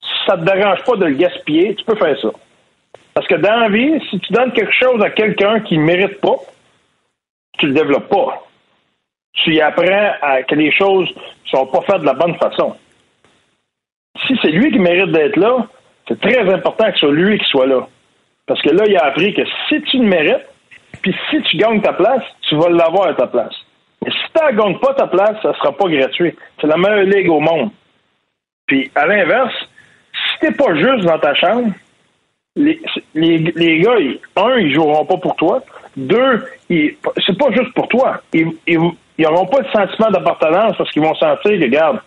Si ça te dérange pas de le gaspiller, tu peux faire ça. Parce que dans la vie, si tu donnes quelque chose à quelqu'un qui ne mérite pas, tu le développes pas. Tu y apprends à que les choses sont pas faites de la bonne façon. Si c'est lui qui mérite d'être là, c'est très important que ce soit lui qui soit là. Parce que là, il a appris que si tu le mérites, puis si tu gagnes ta place, tu vas l'avoir à ta place. Mais si tu ne gagnes pas ta place, ça sera pas gratuit. C'est la meilleure ligue au monde. Puis, à l'inverse, si t'es pas juste dans ta chambre, les, les, les gars, un, ils joueront pas pour toi. Deux, c'est pas juste pour toi. Ils, ils, ils pas de sentiment d'appartenance parce qu'ils vont sentir que, regarde,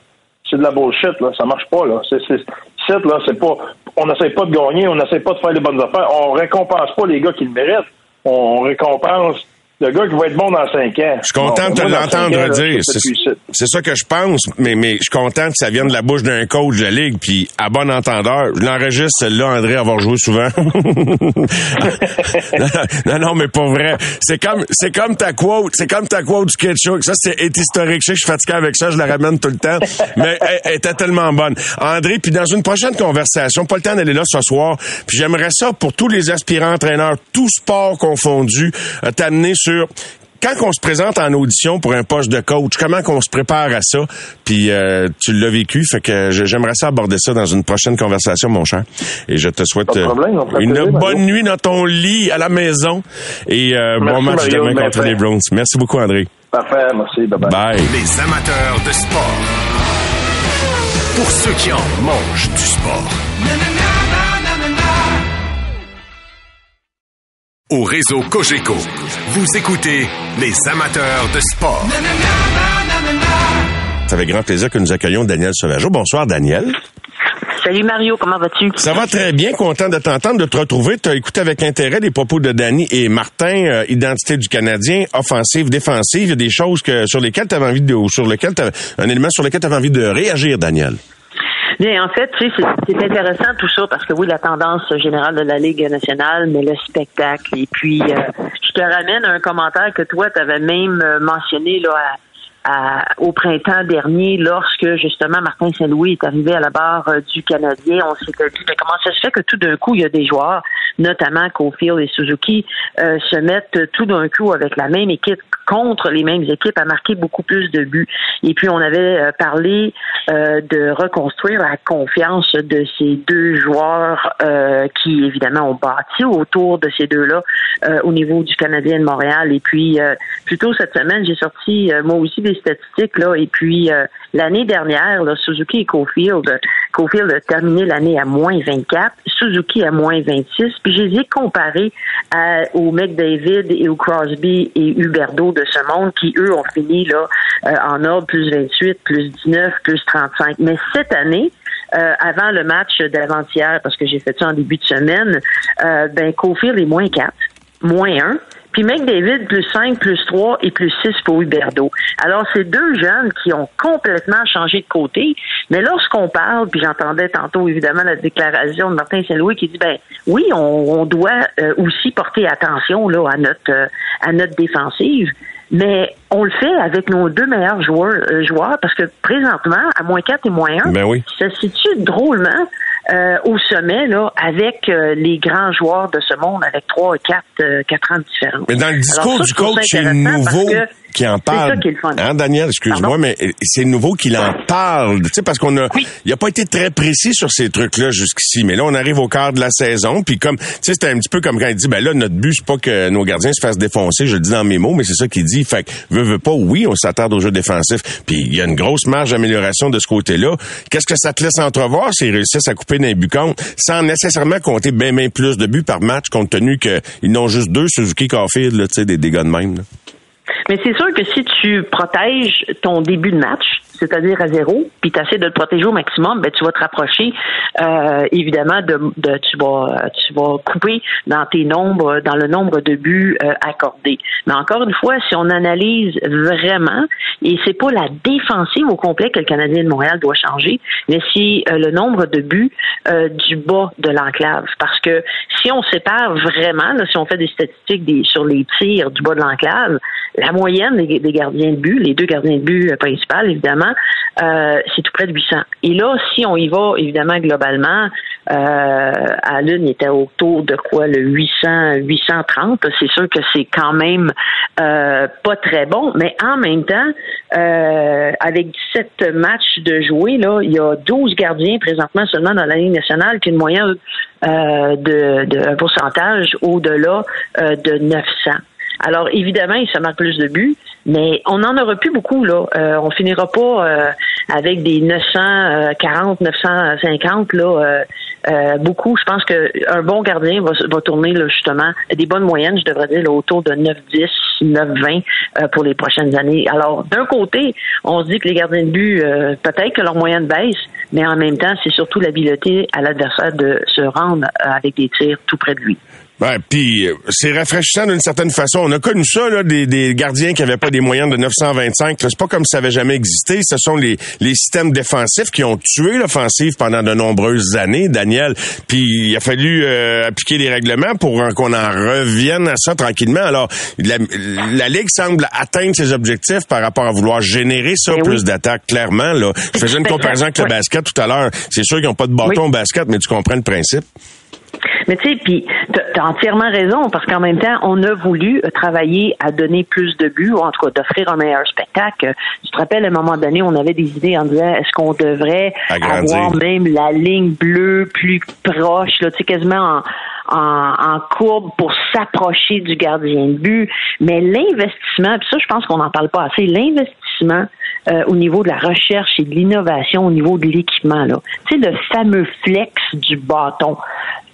c'est de la bullshit, là. Ça marche pas, là. C'est, c'est, là, c'est pas, on n'essaie pas de gagner, on n'essaie pas de faire les bonnes affaires. On récompense pas les gars qui le méritent. On récompense le gars qui va être bon dans cinq ans. Je suis content Bon, de te l'entendre dire. C'est ça que je pense, mais, mais je suis content que ça vienne de la bouche d'un coach de la Ligue, puis à bon entendeur. Je l'enregistre, celle-là, André, avoir joué souvent. [LAUGHS] non, non, mais pas vrai. C'est comme, c'est comme ta quote, c'est comme ta quote du Ketchuk. Ça, c'est est historique. Je sais que je suis fatigué avec ça, je la ramène tout le temps, mais [LAUGHS] elle, elle était tellement bonne. André, puis dans une prochaine conversation, pas le temps d'aller là ce soir, puis j'aimerais ça pour tous les aspirants entraîneurs, tous sports confondus, euh, t'amener sur quand on se présente en audition pour un poste de coach, comment qu'on se prépare à ça? Puis euh, tu l'as vécu, fait que j'aimerais ça aborder ça dans une prochaine conversation, mon cher. Et je te souhaite problème, euh, une plaisir, Mario. bonne nuit dans ton lit à la maison et euh, bon Merci, match Mario, demain contre les Browns. Merci beaucoup, André. Parfait, merci. Bye bye. Bye. Les amateurs de sport. Pour ceux qui en mangent du sport. Au réseau Cogeco, vous écoutez les amateurs de sport. Ça fait grand plaisir que nous accueillons Daniel Sauvageau. Bonsoir, Daniel. Salut Mario, comment vas-tu? Ça va très bien, content de t'entendre, de te retrouver. Tu as écouté avec intérêt les propos de Danny et Martin, euh, identité du Canadien, offensive, défensive, il y a des choses que sur lesquelles tu avais envie de ou sur lesquelles t'avais- un élément sur lequel tu avais envie de réagir, Daniel. Bien, en fait, tu sais, c'est intéressant tout ça parce que oui, la tendance générale de la Ligue nationale, mais le spectacle. Et puis, euh, je te ramène à un commentaire que toi, tu avais même euh, mentionné là, au printemps dernier, lorsque justement Martin Saint-Louis est arrivé à la barre euh, du Canadien, on s'était dit mais comment ça se fait que tout d'un coup il y a des joueurs, notamment Cofield et Suzuki, euh, se mettent tout d'un coup avec la même équipe contre les mêmes équipes à marquer beaucoup plus de buts. Et puis on avait euh, parlé de reconstruire la confiance de ces deux joueurs qui évidemment ont bâti autour de ces deux-là au niveau du Canadien de Montréal. Et puis plutôt cette semaine, j'ai sorti moi aussi des statistiques là. Et puis l'année dernière, là, Suzuki et Cofield, Cofield a terminé l'année à moins 24, Suzuki à moins 26. Puis je les ai comparés à, aux McDavid et aux Crosby et Huberdo de ce monde qui eux ont fini là euh, en ordre plus 28, plus 19, plus 35. Mais cette année, euh, avant le match d'avant-hier, parce que j'ai fait ça en début de semaine, euh, ben Cofield est moins 4, moins 1. Puis McDavid, plus 5, plus 3 et plus 6 pour Huberdo. Alors, c'est deux jeunes qui ont complètement changé de côté. Mais lorsqu'on parle, puis j'entendais tantôt évidemment la déclaration de Martin Saint-Louis qui dit, ben oui, on, doit euh, aussi porter attention là à notre euh, à notre défensive. Mais on le fait avec nos deux meilleurs joueurs, euh, joueurs parce que présentement, à moins 4 et moins 1, ben oui. ça se situe drôlement euh, au sommet là, avec euh, les grands joueurs de ce monde, avec trois, quatre, euh, quatre ans de différence. Mais dans le discours du coach, c'est nouveau qui en parle. C'est ça qui est le fun. Hein, Daniel, excuse-moi, mais c'est nouveau qu'il en parle. Tu sais, parce qu'on a, il a pas été très précis sur ces trucs-là jusqu'ici. Mais là, on arrive au quart de la saison, puis comme, tu sais, c'était un petit peu comme quand il dit, ben là, notre but c'est pas que nos gardiens se fassent défoncer. Je le dis dans mes mots, mais c'est ça qu'il dit. Fait que veut, veut pas, oui, on s'attarde au jeu défensif. Puis il y a une grosse marge d'amélioration de ce côté-là. Qu'est-ce que ça te laisse entrevoir s'ils réussissent à couper d'un but sans nécessairement compter bien, bien plus de buts par match, compte tenu qu'ils n'ont juste deux Suzuki Caulfield, là, tu sais, des dégâts de même. Là? Mais c'est sûr que si tu protèges ton début de match, c'est-à-dire à zéro, puis tu essaies de le protéger au maximum, ben tu vas te rapprocher euh, évidemment de, de, tu vas tu vas couper dans tes nombres, dans le nombre de buts euh, accordés. Mais encore une fois, si on analyse vraiment, et c'est pas la défensive au complet que le Canadien de Montréal doit changer, mais c'est euh, le nombre de buts du bas de l'enclave. Parce que si on sépare vraiment, là, si on fait des statistiques des, sur les tirs du bas de l'enclave, la moyenne des, des, gardiens de but, les deux gardiens de but principaux, évidemment, euh, c'est tout près de 800. Et là, si on y va, évidemment, globalement, euh, à l'une, était autour de quoi, le 800, 830. C'est sûr que c'est quand même euh, pas très bon, mais en même temps, euh, avec 17 matchs de jouer, là, il y a 12 gardiens présentement seulement dans la Ligue nationale qui ont une moyenne de, un pourcentage au-delà de 900. Alors évidemment, il se marque plus de buts, mais on n'en aura plus beaucoup là. Euh, on finira pas euh, avec des 940, 950 là. Euh, euh, beaucoup. Je pense qu'un bon gardien va, va tourner là, justement des bonnes moyennes, je devrais dire, autour de 9-10, 9-20 euh, pour les prochaines années. Alors, d'un côté, on se dit que les gardiens de but, peut-être que leur moyenne baisse, mais en même temps, c'est surtout l'habileté à l'adversaire de se rendre avec des tirs tout près de lui. Ouais, puis euh, c'est rafraîchissant d'une certaine façon. On a connu ça là, des, des gardiens qui avaient pas des moyens de 925. C'est pas comme ça avait jamais existé. Ce sont les, les systèmes défensifs qui ont tué l'offensive pendant de nombreuses années, Daniel. Puis il a fallu euh, appliquer des règlements pour qu'on en revienne à ça tranquillement. Alors la, la, ligue semble atteindre ses objectifs par rapport à vouloir générer ça ben plus d'attaques. Clairement, là, je faisais une comparaison avec le basket tout à l'heure. C'est sûr qu'ils n'ont pas de bâton au basket, mais tu comprends le principe. Mais tu sais, puis tu as entièrement raison, parce qu'en même temps, on a voulu travailler à donner plus de buts, ou en tout cas d'offrir un meilleur spectacle. Tu te rappelles, à un moment donné, on avait des idées en disant, est-ce qu'on devrait avoir même la ligne bleue plus proche, là, tu sais, quasiment en, en, courbe pour s'approcher du gardien de but. Mais l'investissement, puis ça, je pense qu'on n'en parle pas assez, l'investissement euh, au niveau de la recherche et de l'innovation au niveau de l'équipement. Là. Tu sais, le fameux flex du bâton.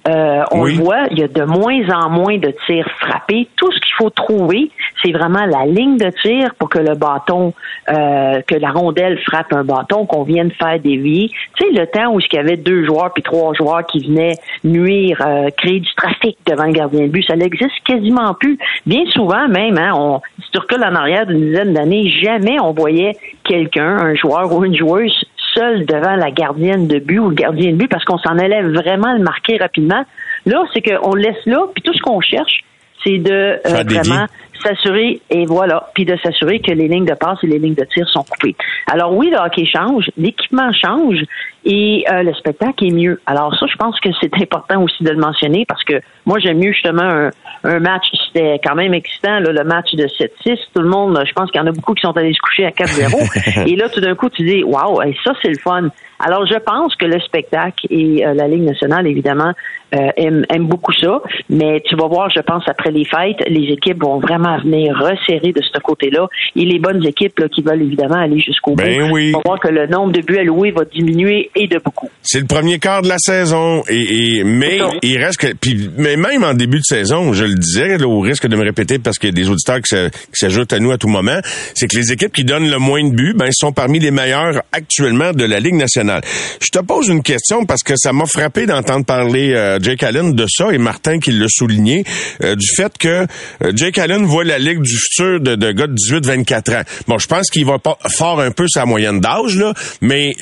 Euh, on le voit, il y a de moins en moins de tirs frappés. Tout ce qu'il faut trouver, c'est vraiment la ligne de tir pour que le bâton, euh, que la rondelle frappe un bâton, qu'on vienne faire dévier. Tu sais, le temps où il y avait deux joueurs puis trois joueurs qui venaient nuire, euh, créer du trafic devant le gardien de but, ça n'existe quasiment plus. Bien souvent même, hein, on, si tu recules en arrière d'une dizaine d'années, jamais on voyait quelqu'un, un joueur ou une joueuse seul devant la gardienne de but ou le gardien de but parce qu'on s'en allait vraiment le marquer rapidement. Là, c'est qu'on laisse là, puis tout ce qu'on cherche, c'est de euh, vraiment s'assurer, et voilà, puis de s'assurer que les lignes de passe et les lignes de tir sont coupées. Alors oui, le hockey change, l'équipement change et euh, le spectacle est mieux. Alors ça, je pense que c'est important aussi de le mentionner parce que moi, j'aime mieux justement un, un match, c'était quand même excitant, là, le match de 7-6. Tout le monde, je pense qu'il y en a beaucoup qui sont allés se coucher à 4-0. [LAUGHS] et là, tout d'un coup, tu dis, waouh, ça, c'est le fun. Alors, je pense que le spectacle et euh, la Ligue nationale, évidemment, euh, aiment, beaucoup ça. Mais tu vas voir, je pense, après les fêtes, les équipes vont vraiment venir resserrer de ce côté-là. Et les bonnes équipes là, qui veulent évidemment aller jusqu'au ben bout, oui. on va voir que le nombre de buts alloués va diminuer et de beaucoup. C'est le premier quart de la saison. Et, et mais il reste que. Puis, mais même en début de saison, je le disais, là, au risque de me répéter parce qu'il y a des auditeurs qui s'ajoutent à nous à tout moment, c'est que les équipes qui donnent le moins de buts, ben, sont parmi les meilleures actuellement de la Ligue nationale. Je te pose une question parce que ça m'a frappé d'entendre parler euh, Jake Allen de ça et Martin qui l'a souligné, euh, du fait que euh, Jake Allen voit la Ligue du futur de, gars de 18-24 ans. Bon, je pense qu'il va pas fort un peu sa moyenne d'âge, là, mais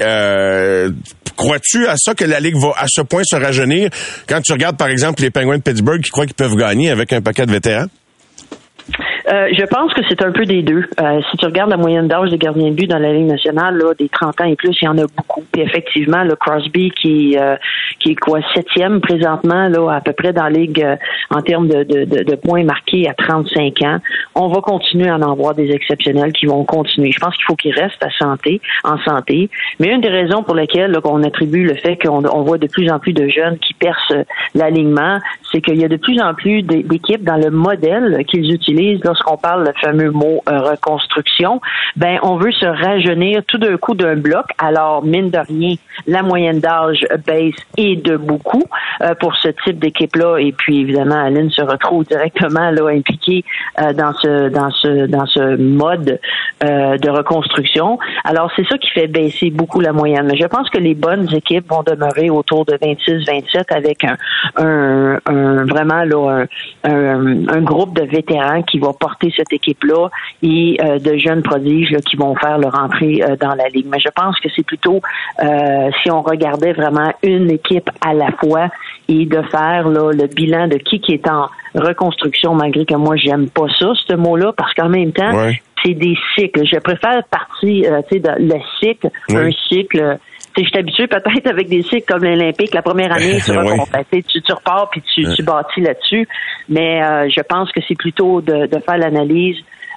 crois-tu à ça que la Ligue va à ce point se rajeunir? Quand tu regardes, par exemple, les Penguins de Pittsburgh qui croient qu'ils peuvent gagner avec un paquet de vétérans? Euh, je pense que c'est un peu des deux. Euh, si tu regardes la moyenne d'âge des gardiens de but dans la Ligue nationale, là, des 30 ans et plus, il y en a beaucoup. Puis effectivement, le Crosby qui euh, qui est quoi septième présentement là à peu près dans la ligue en termes de, de, de, points marqués à 35 ans. On va continuer à en voir des exceptionnels qui vont continuer. Je pense qu'il faut qu'ils restent à santé, en santé. Mais une des raisons pour lesquelles on attribue le fait qu'on on voit de plus en plus de jeunes qui percent l'alignement, c'est qu'il y a de plus en plus d'équipes dans le modèle qu'ils utilisent lorsqu'on parle le fameux mot euh, reconstruction, ben on veut se rajeunir tout d'un coup d'un bloc. Alors mine de rien, la moyenne d'âge baisse et de beaucoup euh, pour ce type d'équipe-là. Et puis évidemment, Aline se retrouve directement là impliquée euh, dans ce dans ce dans ce mode de reconstruction. Alors c'est ça qui fait baisser beaucoup la moyenne. Mais je pense que les bonnes équipes vont demeurer autour de 26-27 avec un, un, vraiment là un, un, groupe de vétérans qui va porter cette équipe-là et euh, de jeunes prodiges qui vont faire leur entrée euh, dans la ligue. Mais je pense que c'est plutôt euh, si on regardait vraiment une équipe à la fois et de faire là, le bilan de qui qui est en reconstruction, malgré que moi j'aime pas ça, ce mot-là, parce qu'en même temps, c'est des cycles. Je préfère partir, tu sais, le cycle, un cycle je suis habitué peut-être avec des cycles comme l'Olympique. La première année, [LAUGHS] tu, tu, repars puis tu, tu bâtis là-dessus. Mais euh, je pense que c'est plutôt de, de faire l'analyse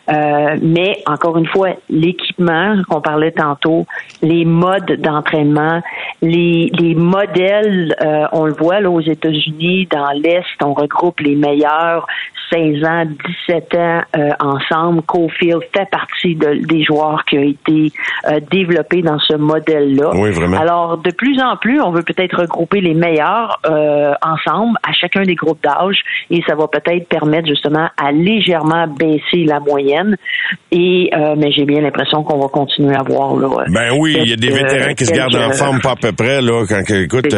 euh, mais encore une fois, l'équipement qu'on parlait tantôt, les modes d'entraînement, les, les modèles, euh, on le voit là aux États-Unis, dans l'Est, on regroupe les meilleurs 16 ans, 17 ans euh, ensemble. Cofield fait partie de, des joueurs qui ont été développés dans ce modèle-là. Oui, vraiment. Alors, de plus en plus, on veut peut-être regrouper les meilleurs ensemble à chacun des groupes d'âge et ça va peut-être permettre justement à légèrement baisser la moyenne et euh, mais j'ai bien l'impression qu'on va continuer à voir là. Ben oui, il y a des vétérans qui se gardent en forme pas à peu près là. Quand écoute,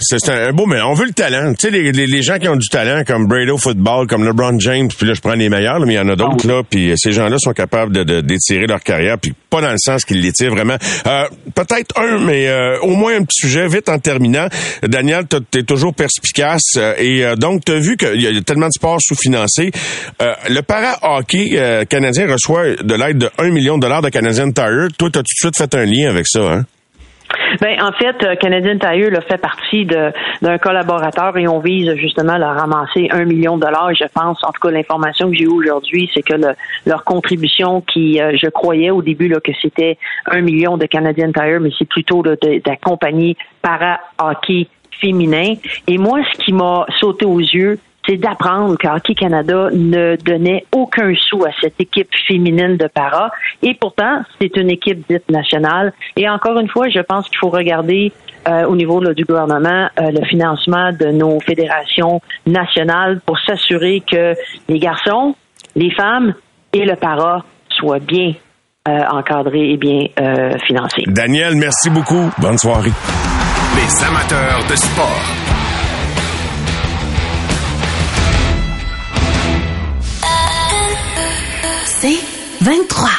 c'est un, beau, mais on veut le talent. Tu sais, les, les, gens qui ont du talent, comme Brado Football, comme LeBron James, puis là, je prends les meilleurs, mais il y en a d'autres, ah là, puis ces gens-là sont capables de, d'étirer leur carrière, puis pas dans le sens qu'ils l'étirent vraiment. Euh, peut-être un, mais euh, au moins un petit sujet, vite en terminant. Daniel, t'es toujours perspicace, euh, et donc, t'as vu qu'il y a tellement de sports sous-financés. le para-hockey canadien reçoit de l'aide de 1 million de dollars de Canadian Tire. Toi, t'as tout de suite fait un lien avec ça, hein? Ben, en fait, euh, Canadian Tire là, fait partie d'un collaborateur et on vise justement à ramasser un million de dollars. Je pense, en tout cas, l'information que j'ai eue aujourd'hui, c'est que leur contribution, qui euh, je croyais au début là, que c'était un million de Canadian Tire, mais c'est plutôt de, de, la compagnie para-hockey féminin. Et moi, ce qui m'a sauté aux yeux, c'est d'apprendre qu'Hockey Canada ne donnait aucun sou à cette équipe féminine de para. Et pourtant, c'est une équipe dite nationale. Et encore une fois, je pense qu'il faut regarder euh, au niveau du gouvernement euh, le financement de nos fédérations nationales pour s'assurer que les garçons, les femmes et le para soient bien euh, encadrés et bien financés. Daniel, merci beaucoup. Bonne soirée. Les amateurs de sport. C'est 23.